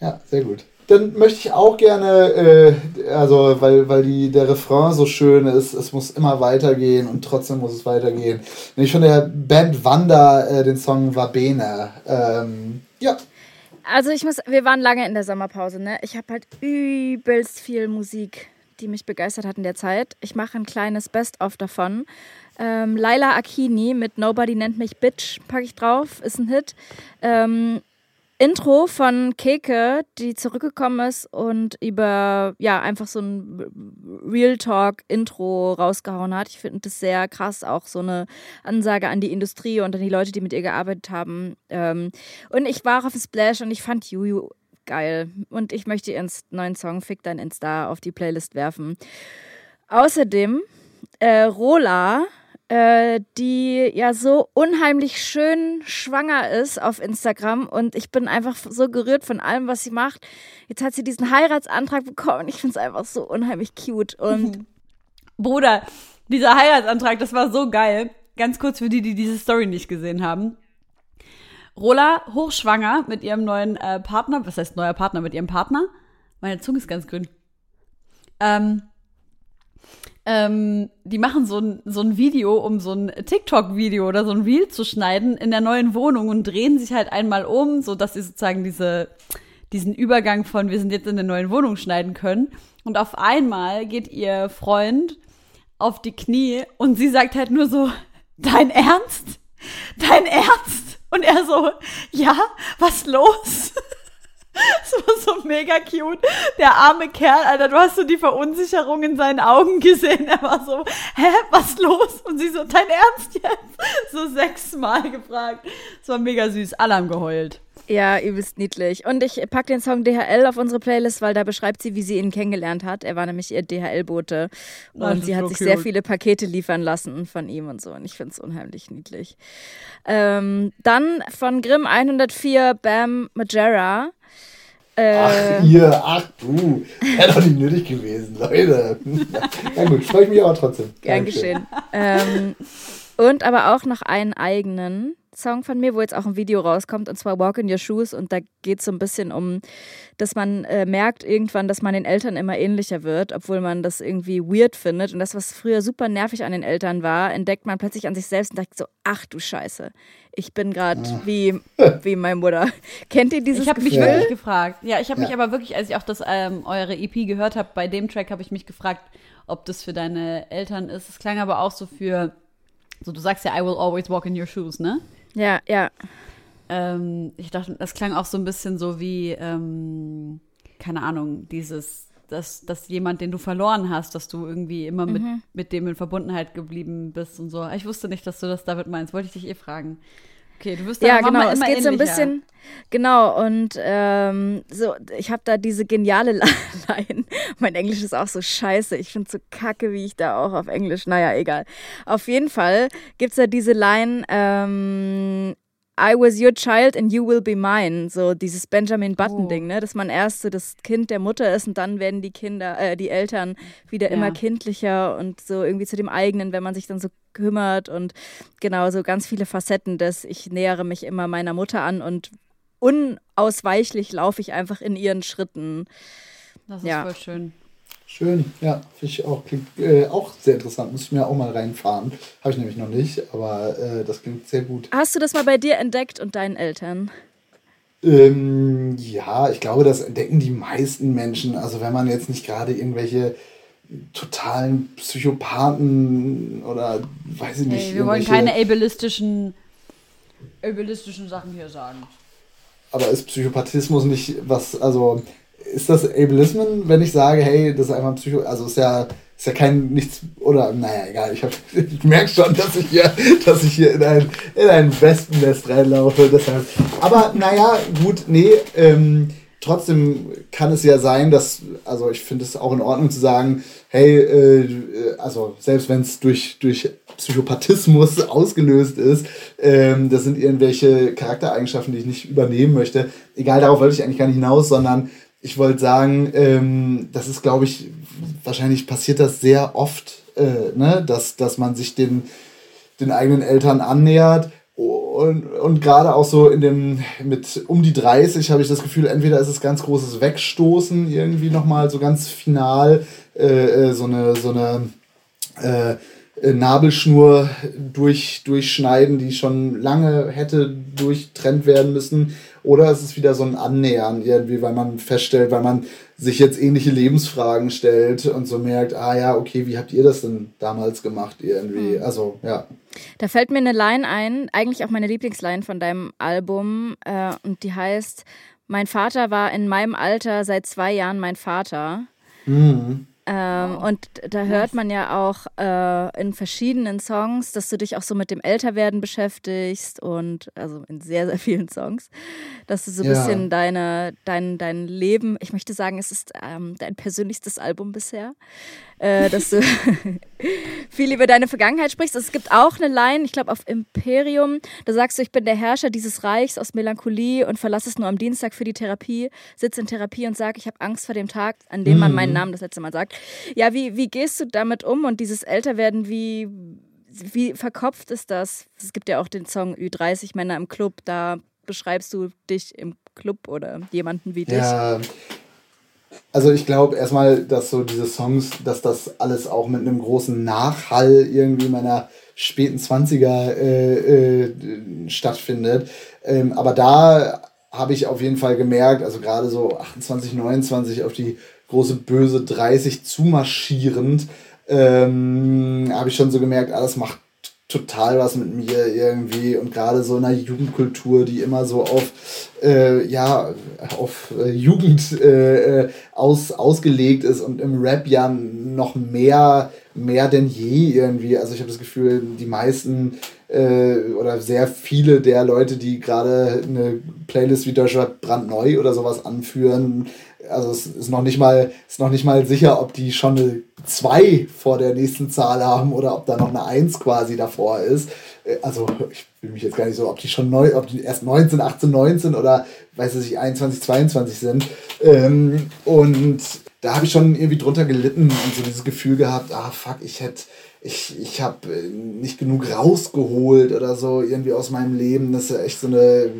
Ja, sehr gut. Dann möchte ich auch gerne, äh, also weil, weil die, der Refrain so schön ist, es muss immer weitergehen und trotzdem muss es weitergehen. Wenn ich von der Band Wanda äh, den Song Wabene. Ähm, ja. Also ich muss, wir waren lange in der Sommerpause, ne? Ich habe halt übelst viel Musik die mich begeistert hat in der Zeit. Ich mache ein kleines Best-of davon. Ähm, Laila Akini mit Nobody nennt mich Bitch packe ich drauf, ist ein Hit. Ähm, Intro von Keke, die zurückgekommen ist und über, ja, einfach so ein Real Talk Intro rausgehauen hat. Ich finde das sehr krass, auch so eine Ansage an die Industrie und an die Leute, die mit ihr gearbeitet haben. Ähm, und ich war auf Splash und ich fand Juju geil. Und ich möchte ihren neuen Song Fick dein Insta auf die Playlist werfen. Außerdem äh, Rola, äh, die ja so unheimlich schön schwanger ist auf Instagram und ich bin einfach so gerührt von allem, was sie macht. Jetzt hat sie diesen Heiratsantrag bekommen. Ich finde es einfach so unheimlich cute und <laughs> Bruder, dieser Heiratsantrag, das war so geil. Ganz kurz für die, die diese Story nicht gesehen haben. Rola hochschwanger mit ihrem neuen äh, Partner. Was heißt neuer Partner? Mit ihrem Partner? Meine Zunge ist ganz grün. Ähm, ähm, die machen so ein, so ein Video, um so ein TikTok-Video oder so ein Reel zu schneiden in der neuen Wohnung und drehen sich halt einmal um, so dass sie sozusagen diese, diesen Übergang von wir sind jetzt in der neuen Wohnung schneiden können. Und auf einmal geht ihr Freund auf die Knie und sie sagt halt nur so, dein Ernst? Dein Ernst? Und er so, ja, was los? <laughs> Das war so mega cute. Der arme Kerl, Alter, du hast so die Verunsicherung in seinen Augen gesehen. Er war so, hä, was los? Und sie so, dein Ernst jetzt? <laughs> So sechsmal gefragt. Das war mega süß. Alle haben geheult. Ja, übelst niedlich. Und ich packe den Song DHL auf unsere Playlist, weil da beschreibt sie, wie sie ihn kennengelernt hat. Er war nämlich ihr DHL-Bote. Und sie hat so sich cute. sehr viele Pakete liefern lassen von ihm und so. Und ich finde es unheimlich niedlich. Ähm, dann von Grimm 104 Bam Majera. Äh, ach, ihr, ach du. Wäre doch nicht nötig gewesen, Leute. <laughs> ja gut, freue ich mich aber trotzdem. Gern geschehen. Ähm, und aber auch noch einen eigenen. Song von mir, wo jetzt auch ein Video rauskommt, und zwar Walk in Your Shoes. Und da geht es so ein bisschen um, dass man äh, merkt irgendwann, dass man den Eltern immer ähnlicher wird, obwohl man das irgendwie weird findet. Und das, was früher super nervig an den Eltern war, entdeckt man plötzlich an sich selbst und denkt so, ach du Scheiße, ich bin gerade ah. wie, <laughs> wie meine Mutter. Kennt ihr dieses Ich habe mich wirklich gefragt. Ja, ich habe ja. mich aber wirklich, als ich auch das ähm, eure EP gehört habe, bei dem Track habe ich mich gefragt, ob das für deine Eltern ist. Es klang aber auch so für, so du sagst ja, I will always walk in your shoes, ne? Ja, ja. Ähm, ich dachte, das klang auch so ein bisschen so wie, ähm, keine Ahnung, dieses, dass, dass jemand, den du verloren hast, dass du irgendwie immer mhm. mit, mit dem in Verbundenheit geblieben bist und so. Ich wusste nicht, dass du das damit meinst. Wollte ich dich eh fragen. Okay, du wirst Ja, genau. Es geht so ein bisschen. Genau, und ähm, so, ich habe da diese geniale <laughs> Line. mein Englisch ist auch so scheiße. Ich finde so kacke, wie ich da auch auf Englisch. Naja, egal. Auf jeden Fall gibt es da diese Line, ähm, I was your child and you will be mine. So dieses Benjamin Button-Ding, oh. ne? Dass man erst so das Kind der Mutter ist und dann werden die Kinder, äh, die Eltern wieder ja. immer kindlicher und so irgendwie zu dem eigenen, wenn man sich dann so kümmert und genau so ganz viele Facetten dass Ich nähere mich immer meiner Mutter an und unausweichlich laufe ich einfach in ihren Schritten. Das ist ja. voll schön. Schön, ja, finde ich auch, klingt äh, auch sehr interessant. Muss ich mir auch mal reinfahren. Habe ich nämlich noch nicht, aber äh, das klingt sehr gut. Hast du das mal bei dir entdeckt und deinen Eltern? Ähm, ja, ich glaube, das entdecken die meisten Menschen. Also wenn man jetzt nicht gerade irgendwelche totalen Psychopathen oder weiß ich nicht. Hey, wir wollen keine ableistischen, ableistischen Sachen hier sagen. Aber ist Psychopathismus nicht was, also ist das Ableismen, wenn ich sage, hey, das ist einfach ein Psycho, also ist ja, ist ja kein nichts, oder, naja, egal, ich, <laughs> ich merke schon, dass ich hier, dass ich hier in ein, in ein Wespennest reinlaufe, deshalb. Aber, naja, gut, nee, ähm, trotzdem kann es ja sein, dass, also ich finde es auch in Ordnung zu sagen, hey, äh, also selbst wenn es durch, durch Psychopathismus <laughs> ausgelöst ist, ähm, das sind irgendwelche Charaktereigenschaften, die ich nicht übernehmen möchte. Egal, darauf wollte ich eigentlich gar nicht hinaus, sondern ich wollte sagen, ähm, das ist, glaube ich, wahrscheinlich passiert das sehr oft, äh, ne? dass, dass man sich den, den eigenen Eltern annähert. Und, und gerade auch so in dem, mit um die 30 habe ich das Gefühl, entweder ist es ganz großes Wegstoßen, irgendwie nochmal so ganz final, äh, äh so eine, so eine äh, Nabelschnur durch, durchschneiden, die schon lange hätte durchtrennt werden müssen. Oder es ist wieder so ein Annähern irgendwie, weil man feststellt, weil man sich jetzt ähnliche Lebensfragen stellt und so merkt, ah ja, okay, wie habt ihr das denn damals gemacht irgendwie? Mhm. Also, ja. Da fällt mir eine Line ein, eigentlich auch meine Lieblingsline von deinem Album äh, und die heißt, mein Vater war in meinem Alter seit zwei Jahren mein Vater. Mhm. Ähm, wow. Und da hört man ja auch äh, in verschiedenen Songs, dass du dich auch so mit dem Älterwerden beschäftigst und also in sehr, sehr vielen Songs, dass du so ein ja. bisschen deine, dein, dein Leben, ich möchte sagen, es ist ähm, dein persönlichstes Album bisher, äh, dass du <laughs> viel über deine Vergangenheit sprichst. Es gibt auch eine Line, ich glaube auf Imperium, da sagst du, ich bin der Herrscher dieses Reichs aus Melancholie und verlasse es nur am Dienstag für die Therapie, sitze in Therapie und sage, ich habe Angst vor dem Tag, an dem man meinen mhm. Namen das letzte Mal sagt. Ja, wie, wie gehst du damit um und dieses Älterwerden, wie, wie verkopft ist das? Es gibt ja auch den Song Ü30 Männer im Club, da beschreibst du dich im Club oder jemanden wie dich. Ja, also ich glaube erstmal, dass so diese Songs, dass das alles auch mit einem großen Nachhall irgendwie meiner späten 20er äh, äh, stattfindet. Ähm, aber da habe ich auf jeden Fall gemerkt, also gerade so 28, 29 auf die große böse 30 zumarschierend, ähm, habe ich schon so gemerkt, alles ah, macht total was mit mir irgendwie und gerade so in einer Jugendkultur, die immer so auf äh, ja auf äh, Jugend äh, äh, aus, ausgelegt ist und im Rap ja noch mehr mehr denn je irgendwie. Also ich habe das Gefühl, die meisten äh, oder sehr viele der Leute, die gerade eine Playlist wie Deutschrap brandneu oder sowas anführen, also es ist noch nicht mal, ist noch nicht mal sicher, ob die schon eine 2 vor der nächsten Zahl haben oder ob da noch eine 1 quasi davor ist. Äh, also ich will mich jetzt gar nicht so, ob die schon neu, ob die erst 19, 18, 19 oder weiß ich 21, 22 sind. Ähm, und da habe ich schon irgendwie drunter gelitten und so dieses Gefühl gehabt, ah fuck, ich hätte ich, ich habe äh, nicht genug rausgeholt oder so irgendwie aus meinem Leben. Das ist ja echt so eine, äh,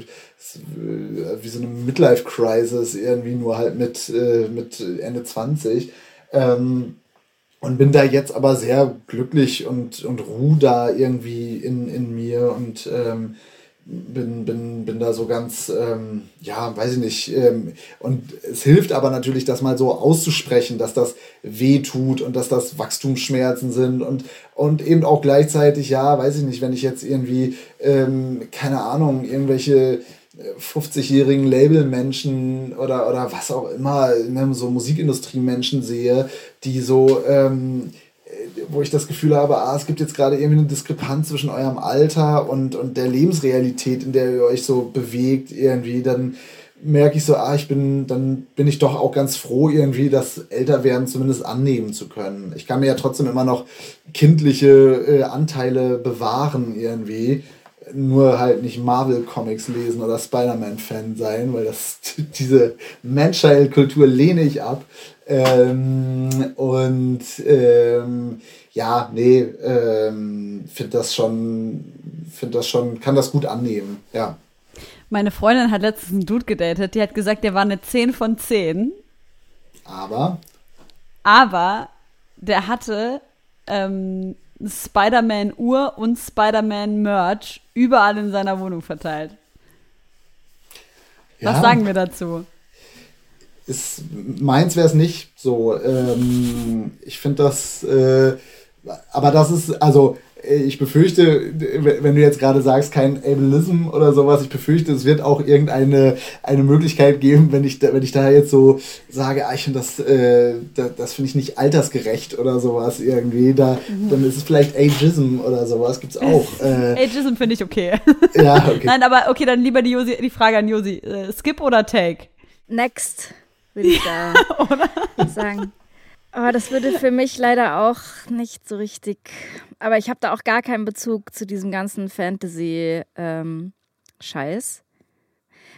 wie so eine Midlife-Crisis irgendwie nur halt mit, äh, mit Ende 20. Ähm, und bin da jetzt aber sehr glücklich und, und ruh da irgendwie in, in mir und ähm, bin, bin, bin da so ganz, ähm, ja, weiß ich nicht. Ähm, und es hilft aber natürlich, das mal so auszusprechen, dass das weh tut und dass das Wachstumsschmerzen sind und, und eben auch gleichzeitig, ja, weiß ich nicht, wenn ich jetzt irgendwie, ähm, keine Ahnung, irgendwelche 50-jährigen äh, Labelmenschen oder, oder was auch immer, ne, so Musikindustriemenschen sehe, die so, ähm, wo ich das Gefühl habe, ah, es gibt jetzt gerade irgendwie eine Diskrepanz zwischen eurem Alter und, und der Lebensrealität, in der ihr euch so bewegt, irgendwie, dann merke ich so, ah, ich bin, dann bin ich doch auch ganz froh, irgendwie das Älterwerden zumindest annehmen zu können. Ich kann mir ja trotzdem immer noch kindliche äh, Anteile bewahren, irgendwie. Nur halt nicht Marvel-Comics lesen oder Spider-Man-Fan sein, weil das <laughs> diese Manchild-Kultur lehne ich ab. Ähm, und ähm, ja, nee, ähm, finde das schon, finde das schon, kann das gut annehmen, ja. Meine Freundin hat letztens einen Dude gedatet, die hat gesagt, der war eine 10 von 10. Aber? Aber der hatte ähm, Spider-Man-Uhr und Spider-Man-Merch überall in seiner Wohnung verteilt. Ja. Was sagen wir dazu? Ist, meins wäre es nicht so. Ähm, ich finde das, äh, aber das ist, also ich befürchte, wenn du jetzt gerade sagst, kein Ableism oder sowas, ich befürchte, es wird auch irgendeine eine Möglichkeit geben, wenn ich da, wenn ich da jetzt so sage, ah, ich finde das, äh, das, das finde ich nicht altersgerecht oder sowas irgendwie, da, mhm. dann ist es vielleicht Ageism oder sowas, gibt es auch. <laughs> Äh, Ageism finde ich okay. Ja, <laughs> okay. Nein, aber okay, dann lieber die, Josi, die Frage an Josi. Äh, skip oder Take? Next, würde ich da <laughs> sagen. Aber das würde für mich leider auch nicht so richtig. Aber ich habe da auch gar keinen Bezug zu diesem ganzen Fantasy-Scheiß. Ähm,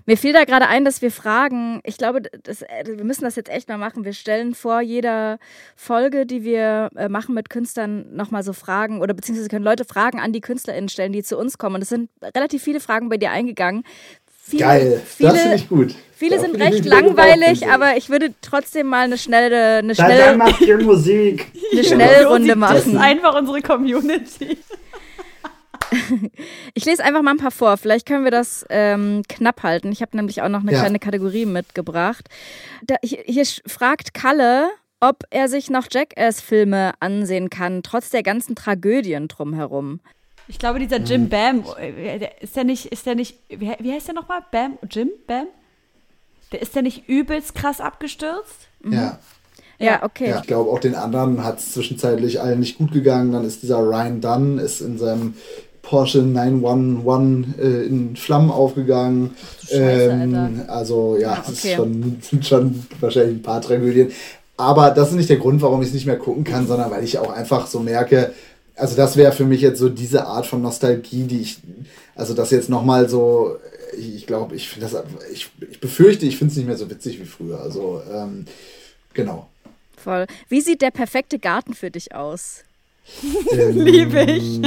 Mir fiel da gerade ein, dass wir fragen, ich glaube, das, äh, wir müssen das jetzt echt mal machen. Wir stellen vor jeder Folge, die wir äh, machen mit Künstlern, nochmal so Fragen oder beziehungsweise können Leute Fragen an die KünstlerInnen stellen, die zu uns kommen. Und es sind relativ viele Fragen bei dir eingegangen. Viele, Geil, viele, das finde ich gut. Viele das sind recht langweilig, aber ich würde trotzdem mal eine schnelle, eine schnelle, dann, dann macht ihr Musik. <laughs> eine Schnellrunde machen. Das ist einfach unsere Community. <laughs> ich lese einfach mal ein paar vor. Vielleicht können wir das ähm, knapp halten. Ich habe nämlich auch noch eine ja. kleine Kategorie mitgebracht. Da, hier, hier fragt Kalle, ob er sich noch Jackass-Filme ansehen kann, trotz der ganzen Tragödien drumherum. Ich glaube, dieser Jim Bam, äh, ist der nicht, ist der nicht, wie, heißt der nochmal? Bam? Jim Bam? Der ist der nicht übelst krass abgestürzt? Mhm. Ja. Ja, okay. Ja, ich glaube, auch den anderen hat es zwischenzeitlich allen nicht gut gegangen. Dann ist dieser Ryan Dunn ist in seinem Porsche 911 äh, in Flammen aufgegangen. Scheiße, ähm, also ja, okay. das schon, sind schon wahrscheinlich ein paar Tragödien. Aber das ist nicht der Grund, warum ich es nicht mehr gucken kann, sondern weil ich auch einfach so merke, also das wäre für mich jetzt so diese Art von Nostalgie, die ich, also das jetzt nochmal so, ich glaube, ich finde das, ich, ich befürchte, ich finde es nicht mehr so witzig wie früher. Also, ähm, genau. Voll. Wie sieht der perfekte Garten für dich aus? <laughs> <laughs> Ähm, Liebe ich.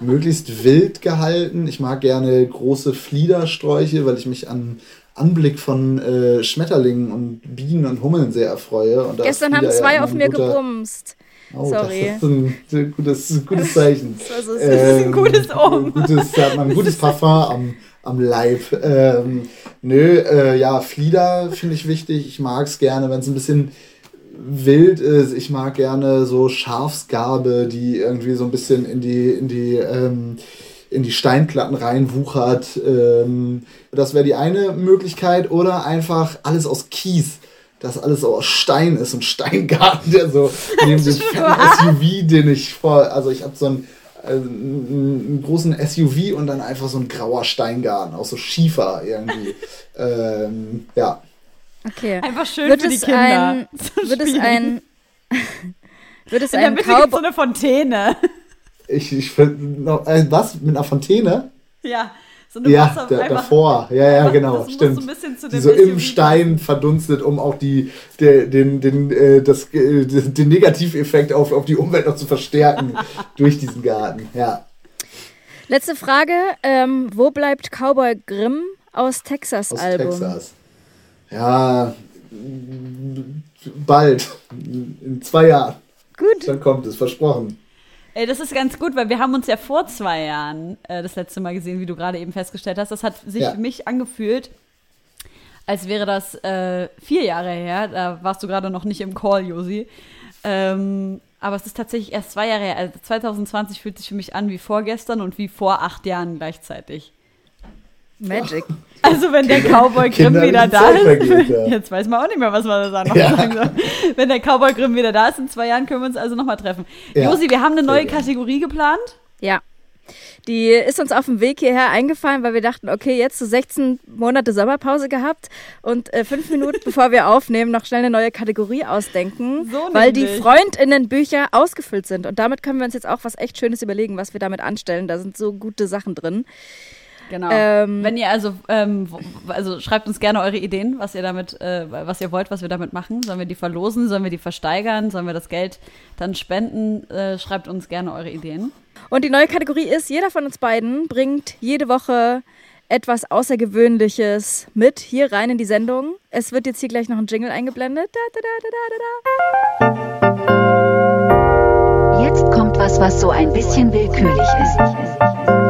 möglichst wild gehalten. Ich mag gerne große Fliedersträuche, weil ich mich an Anblick von äh, Schmetterlingen und Bienen und Hummeln sehr erfreue. Und Gestern haben zwei ja auf mir gebumst. Oh, Sorry. <laughs> Das ist ein, ein gutes, gutes Zeichen. Das ist, ähm, ein gutes Ohm. Gutes, hat man ein gutes Parfum am, am Leib. Ähm, nö, äh, ja, Flieder finde ich wichtig. Ich mag es gerne, wenn es ein bisschen wild ist. Ich mag gerne so Schafsgarbe, die irgendwie so ein bisschen in die, in die, ähm, in die Steinplatten reinwuchert. Ähm, das wäre die eine Möglichkeit. Oder einfach alles aus Kies dass alles so aus Stein ist und Steingarten, der so <laughs> neben dem SUV, den ich vor, also ich habe so einen, also einen, großen SUV und dann einfach so ein grauer Steingarten, auch so Schiefer irgendwie. <laughs> ähm, ja. Okay. Einfach schön wird für die Kinder. Ein, <laughs> wird es ein wird es In ein Cowboy so eine Fontäne. Ich, ich finde äh, was mit einer Fontäne? Ja. So eine ja, Wasser da, davor. Ja, ja, <laughs> genau, stimmt. So die so im Stein verdunstet, um auch die, der, den, den, äh, das, äh, den Negativeffekt auf, auf die Umwelt noch zu verstärken <laughs> durch diesen Garten. Ja. Letzte Frage. Ähm, wo bleibt Cowboy Grimm aus Texas aus Album? Texas. Ja, bald. In zwei Jahren. Gut. Dann kommt es, versprochen. Ey, das ist ganz gut, weil wir haben uns ja vor zwei Jahren äh, das letzte Mal gesehen, wie du gerade eben festgestellt hast. Das hat sich ja. für mich angefühlt, als wäre das äh, vier Jahre her. Da warst du gerade noch nicht im Call, Josi. Ähm, aber es ist tatsächlich erst zwei Jahre her. Also 2020 fühlt sich für mich an wie vorgestern und wie vor acht Jahren gleichzeitig. Magic. <laughs> Also wenn der Cowboy Grimm wieder da ist, vergeht, ja. jetzt weiß man auch nicht mehr, was man da noch Ja. sagen soll. Wenn der Cowboy Grimm wieder da ist, in zwei Jahren können wir uns also nochmal treffen. Ja. Josi, wir haben eine neue. Kategorie geplant. Ja. Die ist uns auf dem Weg hierher eingefallen, weil wir dachten, okay, jetzt so 16 Monate Sommerpause gehabt und äh, fünf Minuten <laughs> bevor wir aufnehmen, noch schnell eine neue Kategorie ausdenken, So weil die. FreundInnen-Bücher ausgefüllt sind. Und damit können wir uns jetzt auch was echt Schönes überlegen, was wir damit anstellen. Da sind so gute Sachen drin. Genau. Ähm, Wenn ihr also, ähm, also schreibt uns gerne eure Ideen, was ihr damit, äh, was ihr wollt, was wir damit machen. Sollen wir die verlosen? Sollen wir die versteigern? Sollen wir das Geld dann spenden? Äh, schreibt uns gerne eure Ideen. Und die neue Kategorie ist, jeder von uns beiden bringt jede Woche etwas Außergewöhnliches mit hier rein in die Sendung. Es wird jetzt hier gleich noch ein Jingle eingeblendet. Da, da, da, da, da, da, da. Jetzt kommt was, was so ein bisschen willkürlich ist.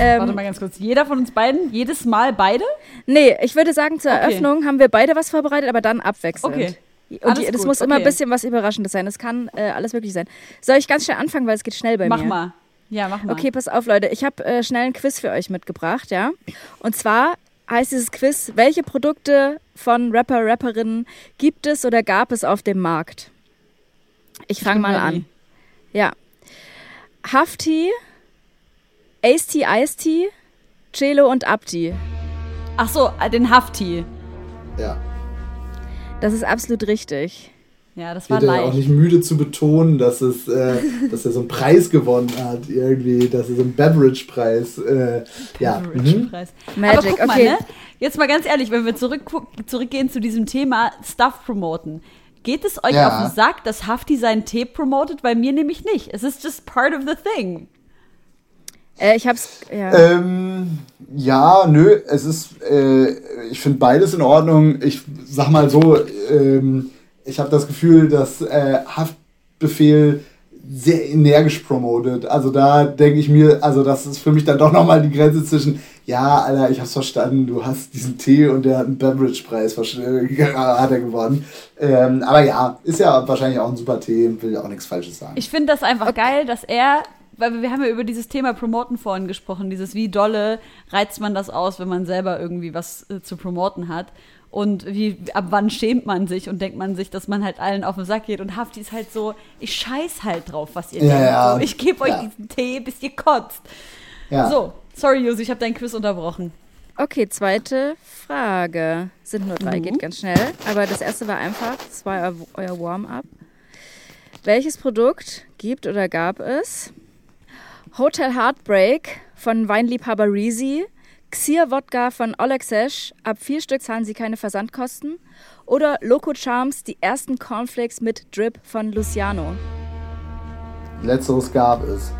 Ähm, Warte mal ganz kurz. Jeder von uns beiden, jedes Mal beide? Nee, ich würde sagen, zur Okay. Eröffnung haben wir beide was vorbereitet, aber dann abwechselnd. Okay. Und Alles die, das gut, muss immer ein okay. bisschen was Überraschendes sein. Es kann äh, alles möglich sein. Soll ich ganz schnell anfangen, weil es geht schnell bei mach mir? mal. Ja, mach mal. Okay, pass auf, Leute. Ich habe äh, schnell ein Quiz für euch mitgebracht, ja. Und zwar heißt dieses Quiz, welche Produkte von Rapper, Rapperinnen gibt es oder gab es auf dem Markt? Ich fange mal an. Ja. Hafti, Ace-T, Ice-T, Celo und Abdi. Ach so, äh, den Hafti. Ja. Das ist absolut richtig. Ja, das war Wird er auch leicht. nicht müde zu betonen, dass, es, äh, <laughs> dass er so einen Preis gewonnen hat, irgendwie, dass er so einen Beverage-Preis. Äh, ja. Mhm. Beverage-Preis. Magic, Aber guck mal, okay. ne? Jetzt mal ganz ehrlich, wenn wir zurück, zurückgehen zu diesem Thema Stuff promoten. Geht es euch Ja. auf den Sack, dass Hafti seinen Tee promotet? Bei mir nämlich nicht. Es ist just part of the thing. Äh, ich hab's. Ja. Ähm, ja, nö, es ist, äh, ich finde beides in Ordnung. Ich sag mal so, ähm, ich habe das Gefühl, dass äh, Haftbefehl sehr energisch promotet. Also da denke ich mir, also das ist für mich dann doch nochmal die Grenze zwischen, ja, Alter, ich hab's verstanden, du hast diesen Tee und der hat einen Beverage-Preis äh, <laughs> hat er gewonnen. Ähm, aber ja, ist ja wahrscheinlich auch ein super Tee, will ja auch nichts Falsches sagen. Ich finde das einfach geil, dass er, weil wir haben ja über dieses Thema Promoten vorhin gesprochen, dieses wie dolle reizt man das aus, wenn man selber irgendwie was äh, zu promoten hat. Und wie, ab wann schämt man sich und denkt man sich, dass man halt allen auf den Sack geht. Und Hafti ist halt so, ich scheiß halt drauf, was ihr Ja, denkt. ja. So, ich gebe euch Ja. diesen Tee, bis ihr kotzt. ja. So, sorry, Josi, ich habe dein Quiz unterbrochen. Okay, zweite Frage. Sind nur drei, Mhm. geht ganz schnell. Aber das erste war einfach, das war euer, euer Warm-up. Welches Produkt gibt oder gab es? Hotel Heartbreak von Weinliebhaber Reezy, Xir Wodka von Olexesh, ab vier Stück zahlen Sie keine Versandkosten. Oder Loco Charms, die ersten Cornflakes mit Drip von Luciano. Letzteres gab es.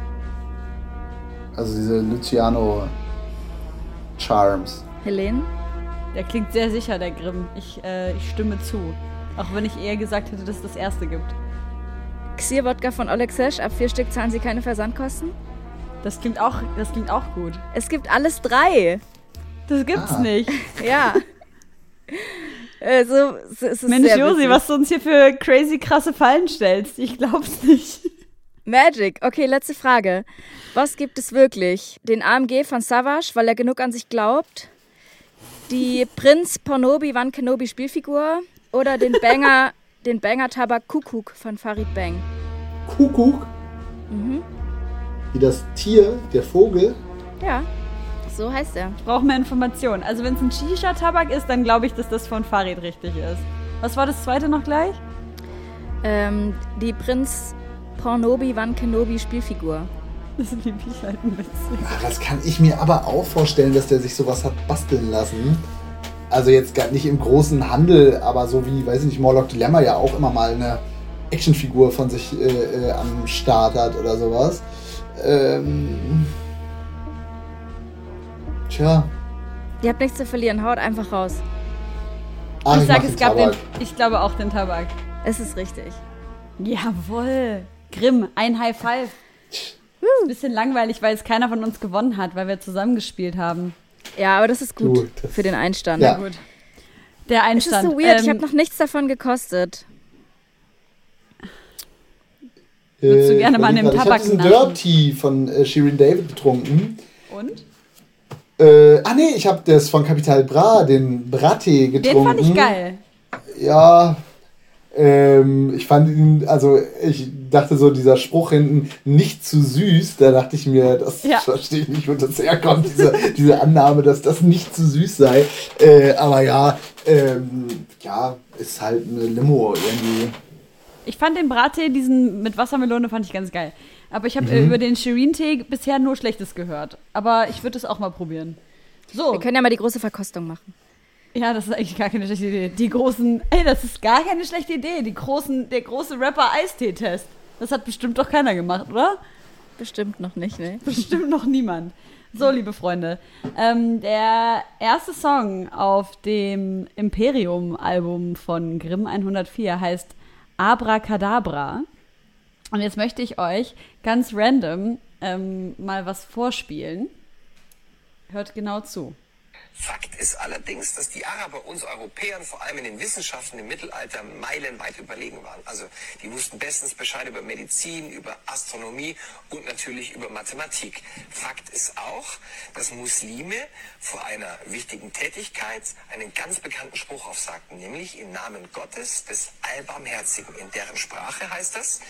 Also diese Luciano Charms. Helene? Der klingt sehr sicher, der Grimm. Ich, äh, ich stimme zu. Auch wenn ich eher gesagt hätte, dass es das erste gibt. Xir Wodka von Olexesh, ab vier Stück zahlen Sie keine Versandkosten. Das klingt auch, das klingt auch gut. Es gibt alles drei. Das gibt's Ah. nicht. Ja. <laughs> Also, es es ist Mensch, sehr Josi, was du uns hier für crazy krasse Fallen stellst. Ich glaub's nicht. Magic. Okay, letzte Frage. Was gibt es wirklich? Den AMG von Savage, weil er genug an sich glaubt? Die <laughs> Prinz Pornobi Van Kenobi Spielfigur? Oder den Banger, <laughs> den Banger Tabak Kuckuck von Farid Bang? Kuckuck. Mhm. Wie das Tier, der Vogel. Ja, so heißt er. Ich brauche mehr Informationen. Also wenn es ein Shisha-Tabak ist, dann glaube ich, dass das von Farid richtig ist. Was war das zweite noch gleich? Ähm, die Prinz Pornobi Van Kenobi Spielfigur. Das liebe ich halt ein bisschen. Ah, Das kann ich mir aber auch vorstellen, dass der sich sowas hat basteln lassen. Also jetzt gar nicht im großen Handel, aber so wie, weiß ich nicht, Morlock Dilemma ja auch immer mal eine Actionfigur von sich äh, äh, am Start hat oder sowas. Ähm, tja. Ihr habt nichts zu verlieren, haut einfach raus. Ah, ich sage, mach es den gab den. Tabak. Ich glaube auch den Tabak. Es ist richtig. Jawohl. Grimm, ein High Five. Ist ein bisschen langweilig, weil es keiner von uns gewonnen hat, weil wir zusammengespielt haben. Ja, aber das ist gut Du, das- für den Einstand. Ja. Gut. Der Es ist Einstand. so weird, ich ähm, habe noch nichts davon gekostet. Würdest du Äh, gerne ich mal grad, Tabak Ich habe diesen naschen? Dirt Tea von äh, Shirin David getrunken. Und? Äh, ah nee, ich habe das von Capital Bra, den Brattee getrunken. Den fand ich geil. Ja, ähm, ich fand ihn, also ich dachte so, dieser Spruch hinten, nicht zu süß, da dachte ich mir, das Ja. verstehe ich nicht, wo das herkommt, diese, diese Annahme, dass das nicht zu süß sei. Äh, aber ja, ähm, ja, ist halt eine Limo irgendwie. Ich fand den Brattee, diesen mit Wassermelone, fand ich ganz geil. Aber ich habe Mhm. äh, über den Shirin-Tee bisher nur Schlechtes gehört. Aber ich würde es auch mal probieren. So. Wir können ja mal die große Verkostung machen. Ja, das ist eigentlich gar keine schlechte Idee. Die großen, ey, das ist gar keine schlechte Idee. Die großen, der große Rapper-Eistee-Test. Das hat bestimmt doch keiner gemacht, oder? Bestimmt noch nicht, ne? <laughs> Bestimmt noch niemand. So, liebe Freunde, ähm, der erste Song auf dem Imperium-Album von Grimm 104 heißt Abracadabra. Und jetzt möchte ich euch ganz random ähm, mal was vorspielen. Hört genau zu. Fakt ist allerdings, dass die Araber uns Europäern vor allem in den Wissenschaften im Mittelalter meilenweit überlegen waren. Also die wussten bestens Bescheid über Medizin, über Astronomie und natürlich über Mathematik. Fakt ist auch, dass Muslime vor einer wichtigen Tätigkeit einen ganz bekannten Spruch aufsagten, nämlich im Namen Gottes des Allbarmherzigen. In deren Sprache heißt das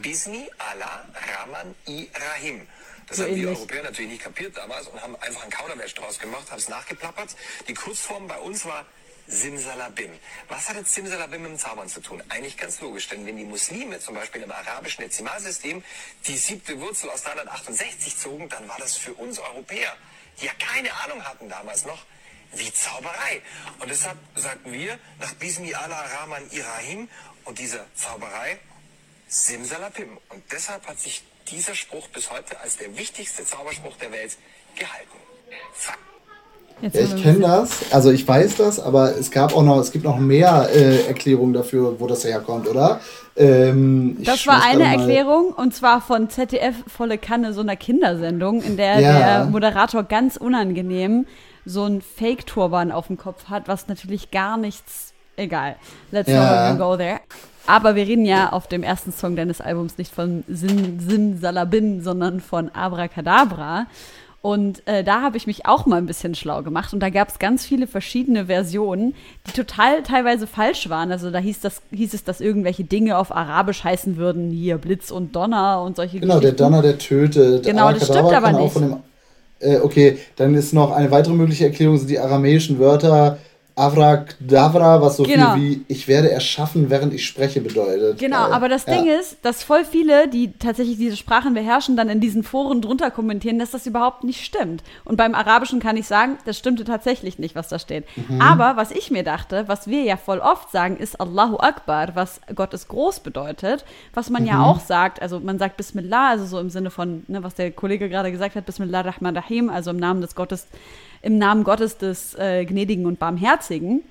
Bismi Allah Rahman i Rahim. Das So haben wir ähnlich. Europäer natürlich nicht kapiert damals und haben einfach einen Kauderwelsch draus gemacht, haben es nachgeplappert. Die Kurzform bei uns war Simsalabim. Was hat jetzt Simsalabim mit dem Zaubern zu tun? Eigentlich ganz logisch, denn wenn die Muslime zum Beispiel im arabischen Dezimalsystem die siebte Wurzel aus 368 zogen, dann war das für uns Europäer, die ja keine Ahnung hatten damals noch, wie Zauberei. Und deshalb sagten wir nach Bismi Allah Rahman Irahim und dieser Zauberei Simsalabim. Und deshalb hat sich dieser Spruch bis heute als der wichtigste Zauberspruch der Welt gehalten. Jetzt Ja, ich kenne das, also ich weiß das, aber es gab auch noch, es gibt noch mehr äh, Erklärungen dafür, wo das herkommt, oder? Ähm, Das war eine Erklärung und zwar von ZDF volle Kanne, so einer Kindersendung, in der Ja. der Moderator ganz unangenehm so ein Fake-Turban auf dem Kopf hat, was natürlich gar nichts, egal. Let's Ja. not go there. Aber wir reden ja auf dem ersten Song deines Albums nicht von Sim, Sim Salabim, sondern von Abracadabra. Und äh, da habe ich mich auch mal ein bisschen schlau gemacht. Und da gab es ganz viele verschiedene Versionen, die total teilweise falsch waren. Also da hieß, das, hieß es, dass irgendwelche Dinge auf Arabisch heißen würden, hier Blitz und Donner und solche Genau, der. Donner, der tötet. Genau, das stimmt aber nicht. Dem, äh, okay, dann ist noch eine weitere mögliche Erklärung, sind die aramäischen Wörter Avrakdavra, was so Genau. viel wie ich werde erschaffen, während ich spreche bedeutet. Genau, Äh, aber das ja. Ding ist, dass voll viele, die tatsächlich diese Sprachen beherrschen, dann in diesen Foren drunter kommentieren, dass das überhaupt nicht stimmt. Und beim Arabischen kann ich sagen, das stimmte tatsächlich nicht, was da steht. Mhm. Aber was ich mir dachte, was wir ja voll oft sagen, ist Allahu Akbar, was Gott ist groß bedeutet, was man Mhm. ja auch sagt, also man sagt Bismillah, also so im Sinne von, ne, was der Kollege gerade gesagt hat, Bismillah Rahman Rahim, also im Namen des Gottes, im Namen Gottes des äh, Gnädigen und Barmherzigen.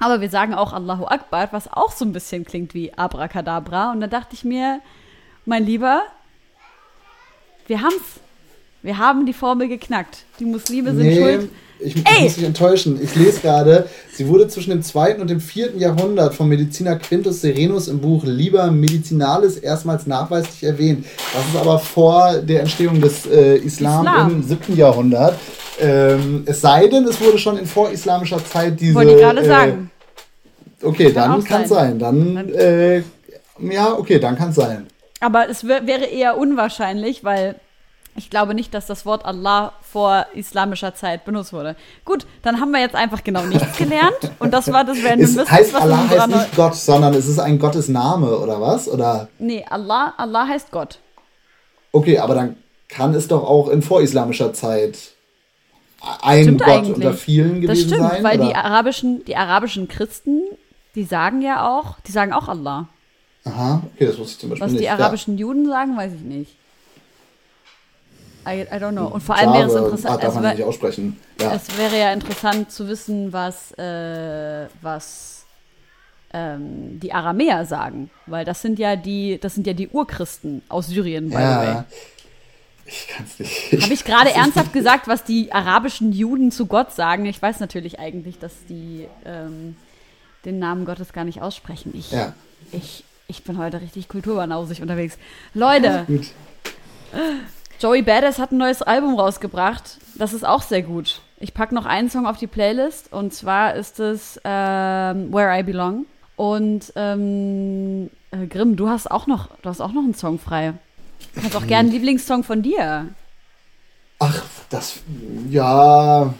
Aber wir sagen auch Allahu Akbar, was auch so ein bisschen klingt wie Abracadabra. Und da dachte ich mir, mein Lieber, wir haben's. Wir haben die Formel geknackt. Die Muslime sind Nee, schuld. Ich, Ey! muss dich enttäuschen. Ich lese gerade, sie wurde zwischen dem 2. und dem 4. Jahrhundert vom Mediziner Quintus Serenus im Buch Liber Medicinalis erstmals nachweislich erwähnt. Das ist aber vor der Entstehung des äh, Islam, Islam. im 7. Jahrhundert. Ähm, es sei denn, es wurde schon in vorislamischer Zeit diese. Wollte ich gerade äh, sagen. Okay, Kann dann kann es sein. sein. Dann, äh, ja, okay, dann kann es sein. Aber es wär, wäre eher unwahrscheinlich, weil ich glaube nicht, dass das Wort Allah vor islamischer Zeit benutzt wurde. Gut, dann haben wir jetzt einfach genau nichts <laughs> gelernt. Und das war das Random Es Wissen, heißt was Allah heißt nicht Gott, sondern es ist ein Gottesname oder was? Oder Nee, Allah, Allah heißt Gott. okay, aber dann kann es doch auch in vorislamischer Zeit ein Stimmt Gott eigentlich. unter vielen Das gewesen stimmt, sein. weil oder? die arabischen, die arabischen Christen, die sagen ja auch, die sagen auch Allah. Aha, okay, das wusste ich zum Beispiel Was nicht. die arabischen Juden sagen, weiß ich nicht. I, I don't know. Und vor allem ja. wäre es interessant, ah, darf man ja nicht aussprechen. Ja. es wäre ja interessant zu wissen, was, äh, was ähm, die Aramäer sagen. Weil das sind ja die, das sind ja die Urchristen aus Syrien, by the way. ja. Ich kann es nicht. Habe ich gerade <laughs> ernsthaft gesagt, was die arabischen Juden zu Gott sagen? Ich weiß natürlich eigentlich, dass die ähm, den Namen Gottes gar nicht aussprechen. Ich, Ja. ich, ich bin heute richtig kulturbanausig unterwegs. Leute, Gut. Joey Badass hat ein neues Album rausgebracht. Das ist auch sehr gut. Ich packe noch einen Song auf die Playlist und zwar ist es ähm, Where I Belong. Und ähm, äh, Grimm, du hast auch noch, du hast auch noch einen Song frei. Du kannst auch gerne einen Lieblingssong von dir. Ach, das, ja,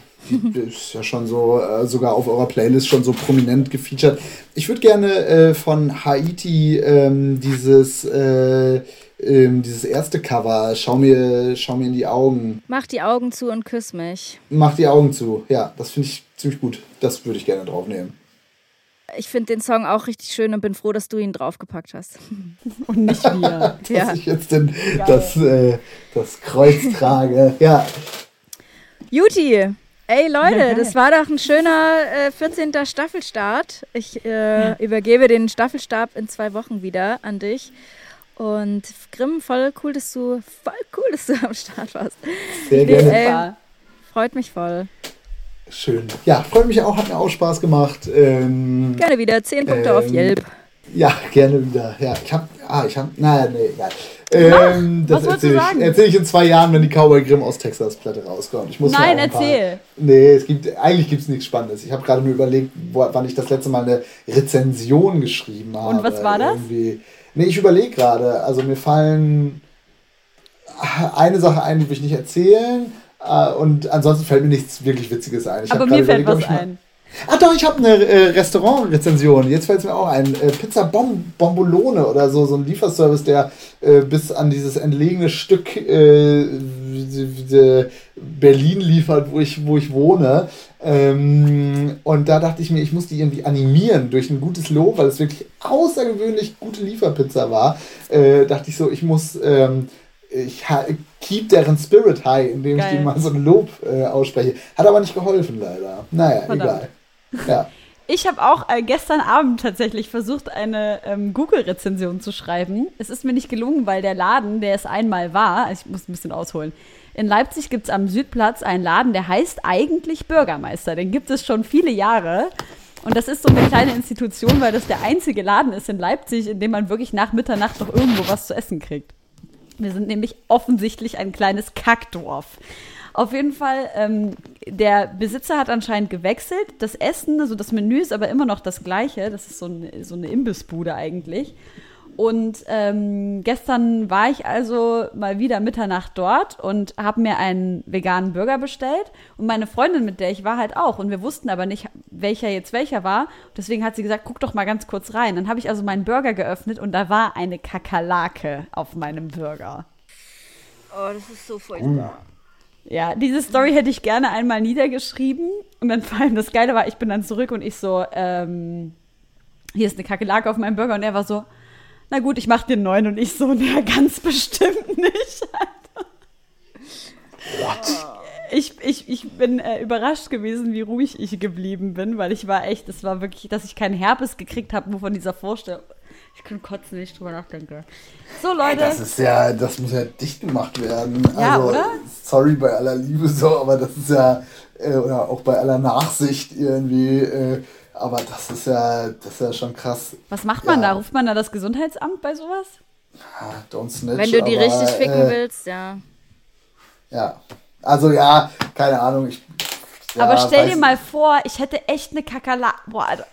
ist ja schon so, äh, sogar auf eurer Playlist schon so prominent gefeatured. Ich würde gerne äh, von Haiti ähm, dieses, äh, ähm, dieses erste Cover, schau mir, schau mir in die Augen. Mach die Augen zu und küss mich. Mach die Augen zu. Ja, das finde ich ziemlich gut. Das würde ich gerne draufnehmen. Ich finde den Song auch richtig schön und bin froh, dass du ihn draufgepackt hast. <laughs> Und nicht wir. <laughs> Dass Ja. ich jetzt den, das, äh, das Kreuz trage. <laughs> Ja, Juti, ey Leute, das war doch ein schöner äh, 14. Staffelstart. Ich äh, übergebe den Staffelstab in zwei Wochen wieder an dich. Und Grimm, voll cool, dass du, voll cool, dass du am Start warst. sehr Nee, gerne. ey, freut mich voll. Schön. Ja, freut mich auch, hat mir auch Spaß gemacht. Ähm, Gerne wieder 10 Punkte auf Ähm, Yelp. Ja, gerne wieder. Ja, ich hab, ah, ich hab, naja, nee, egal. Ähm, was das erzähle sagen? ich, erzähl ich in zwei Jahren, wenn die Cowboy Grimm aus Texas Platte rauskommt. Ich muss Nein, erzähl. Nee, es gibt, eigentlich gibt es nichts Spannendes. Ich habe gerade nur überlegt, wo, wann ich das letzte Mal eine Rezension geschrieben habe. was war das? Irgendwie. Nee, ich überlege gerade. Also mir fallen eine Sache ein, die will ich nicht erzählen. äh, Und ansonsten fällt mir nichts wirklich Witziges ein. Ich Aber mir fällt was ein. Ah doch, ich habe eine äh, Restaurant-Rezension. Jetzt fällt es mir auch ein. Äh, Pizza Bom Bombolone oder so, so ein Lieferservice, der äh, bis an dieses entlegene Stück äh, Berlin liefert, wo ich, wo ich wohne. Ähm, und da dachte ich mir, ich muss die irgendwie animieren durch ein gutes Lob, weil es wirklich außergewöhnlich gute Lieferpizza war. Äh, dachte ich so, ich muss. Ähm, ich keep deren Spirit high, indem ich Geil. die mal so ein Lob äh, ausspreche. Hat aber nicht geholfen, leider. Naja, Verdammt. egal. <laughs> Ja. Ich habe auch äh, gestern Abend tatsächlich versucht, eine ähm, Google-Rezension zu schreiben. Es ist mir nicht gelungen, weil der Laden, der es einmal war, also ich muss ein bisschen ausholen. In Leipzig gibt es am Südplatz einen Laden, der heißt eigentlich Bürgermeister. Den gibt es schon viele Jahre. Und das ist so eine kleine Institution, weil das der einzige Laden ist in Leipzig, in dem man wirklich nach Mitternacht noch irgendwo was zu essen kriegt. Wir sind nämlich offensichtlich ein kleines Kackdorf. Auf jeden Fall, ähm, der Besitzer hat anscheinend gewechselt. Das Essen, also das Menü ist aber immer noch das gleiche. Das ist so eine, so eine Imbissbude eigentlich. Und ähm, gestern war ich also mal wieder Mitternacht dort und habe mir einen veganen Burger bestellt. Und meine Freundin, mit der ich war, halt auch. Und wir wussten aber nicht, welcher jetzt welcher war. Deswegen hat sie gesagt, guck doch mal ganz kurz rein. Dann habe ich also meinen Burger geöffnet und da war eine Kakerlake auf meinem Burger. Oh, das ist so furchtbar. Ja, diese Story hätte ich gerne einmal niedergeschrieben. Und dann vor allem das Geile war, ich bin dann zurück und ich so, ähm, hier ist eine Kakerlake auf meinem Burger. Und er war so, na gut, ich mach dir neuen. Und ich so, <laughs> na ganz bestimmt nicht. Ich, ich, ich bin äh, überrascht gewesen, wie ruhig ich geblieben bin, weil ich war echt, es war wirklich, dass ich keinen Herpes gekriegt habe, nur von dieser Vorstellung. Ich kann kotzen, wenn ich drüber nachdenke. So, Leute. Das ist ja, das muss ja dicht gemacht werden. Ja, also, oder? Sorry bei aller Liebe so, aber das ist ja, äh, oder auch bei aller Nachsicht irgendwie, äh, aber das ist ja, das ist ja schon krass. Was macht man Ja. da? Ruft man da das Gesundheitsamt bei sowas? Ah, Don't snitch. Wenn du die aber, richtig ficken äh, willst, ja. Ja. Also ja, keine Ahnung. Ich, ja, Aber stell weiß- dir mal vor, ich hätte echt eine Kakerlake. Boah, Alter.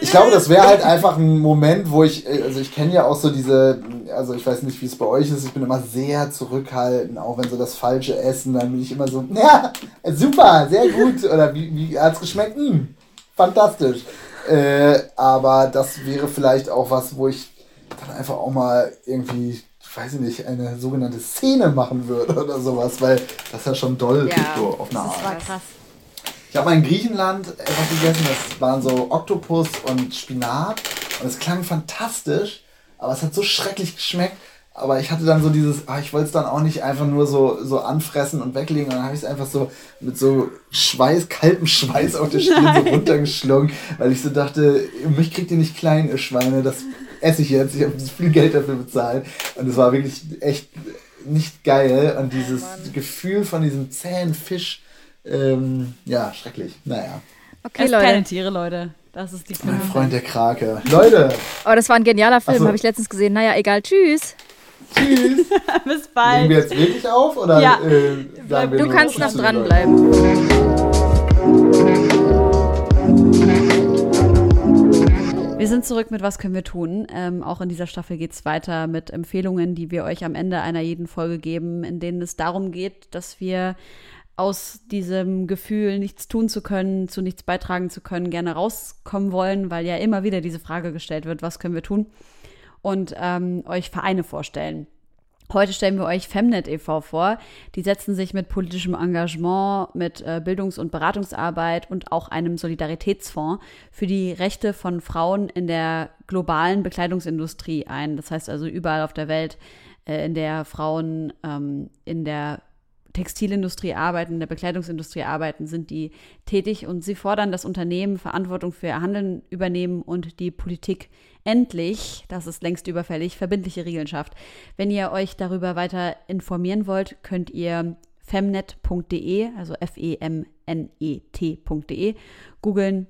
Ich glaube, das wäre halt einfach ein Moment, wo ich, äh, also ich kenne ja auch so diese, also ich weiß nicht, wie es bei euch ist, ich bin immer sehr zurückhaltend, auch wenn so das Falsche essen, dann bin ich immer so, ja, <laughs> super, sehr gut, oder wie, wie hat's geschmeckt? Hm, fantastisch. Äh, aber das wäre vielleicht auch was, wo ich dann einfach auch mal irgendwie, ich weiß nicht, eine sogenannte Szene machen würde oder sowas, weil das ja schon doll Ja, so auf eine Das Art. war krass. Ich habe mal in Griechenland etwas gegessen, das waren so Oktopus und Spinat und es klang fantastisch, aber es hat so schrecklich geschmeckt. Aber ich hatte dann so dieses, ah, ich wollte es dann auch nicht einfach nur so, so anfressen und weglegen. Und dann habe ich es einfach so mit so Schweiß, kaltem Schweiß auf der Stirn so runtergeschlungen, weil ich so dachte, mich kriegt ihr nicht klein, ihr Schweine, das esse ich jetzt. Ich habe so viel Geld dafür bezahlt. Und es war wirklich echt nicht geil. Und dieses Gefühl von diesem zähen Fisch, ähm, ja, schrecklich. Naja. Okay, keine Leute. Tiere, Leute. Das ist die Mein. Freund der Krake. Leute, Oh, das war ein genialer Film, Ach so. habe ich letztens gesehen. Naja, egal. Tschüss. Tschüss. <laughs> Bis Nehmen bald. wir jetzt wirklich auf oder Ja. äh, sagen wir Du nur kannst noch dranbleiben. Wir sind zurück mit Was können wir tun? Ähm, auch in dieser Staffel geht es weiter mit Empfehlungen, die wir euch am Ende einer jeden Folge geben, in denen es darum geht, dass wir aus diesem Gefühl, nichts tun zu können, zu nichts beitragen zu können, gerne rauskommen wollen, weil ja immer wieder diese Frage gestellt wird, was können wir tun? Und ähm, euch Vereine vorstellen. Heute stellen wir euch Femnet e.V. vor. Die setzen sich mit politischem Engagement, mit äh, Bildungs- und Beratungsarbeit und auch einem Solidaritätsfonds für die Rechte von Frauen in der globalen Bekleidungsindustrie ein. Das heißt also überall auf der Welt, äh, in der Frauen ähm, in der Textilindustrie arbeiten, in der Bekleidungsindustrie arbeiten, sind die tätig und sie fordern, dass Unternehmen Verantwortung für ihr Handeln übernehmen und die Politik endlich, das ist längst überfällig, verbindliche Regeln schafft. Wenn ihr euch darüber weiter informieren wollt, könnt ihr femnet.de, also F-E-M-N-E-T.de, googeln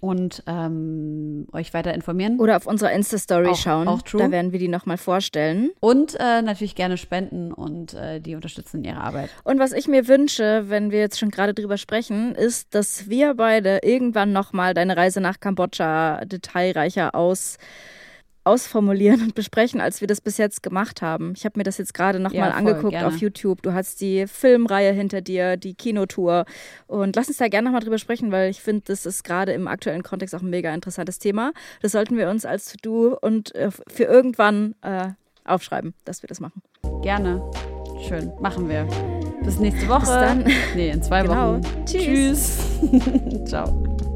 und ähm, euch weiter informieren. Oder auf unserer Insta-Story schauen. auch true. Da werden wir die nochmal vorstellen. Und äh, natürlich gerne spenden und äh, die unterstützen in ihrer Arbeit. Und was ich mir wünsche, wenn wir jetzt schon gerade drüber sprechen, ist, dass wir beide irgendwann nochmal deine Reise nach Kambodscha detailreicher aus, ausformulieren und besprechen, als wir das bis jetzt gemacht haben. Ich habe mir das jetzt gerade nochmal Ja, angeguckt gerne. auf YouTube. Du hast die Filmreihe hinter dir, die Kinotour. Und lass uns da gerne nochmal drüber sprechen, weil ich finde, das ist gerade im aktuellen Kontext auch ein mega interessantes Thema. Das sollten wir uns als To-Do und äh, für irgendwann äh, aufschreiben, dass wir das machen. Gerne. Schön. Machen wir. Bis nächste Woche. Bis dann. Nee, in zwei Genau. Wochen. Tschüss. Tschüss. <laughs> Ciao.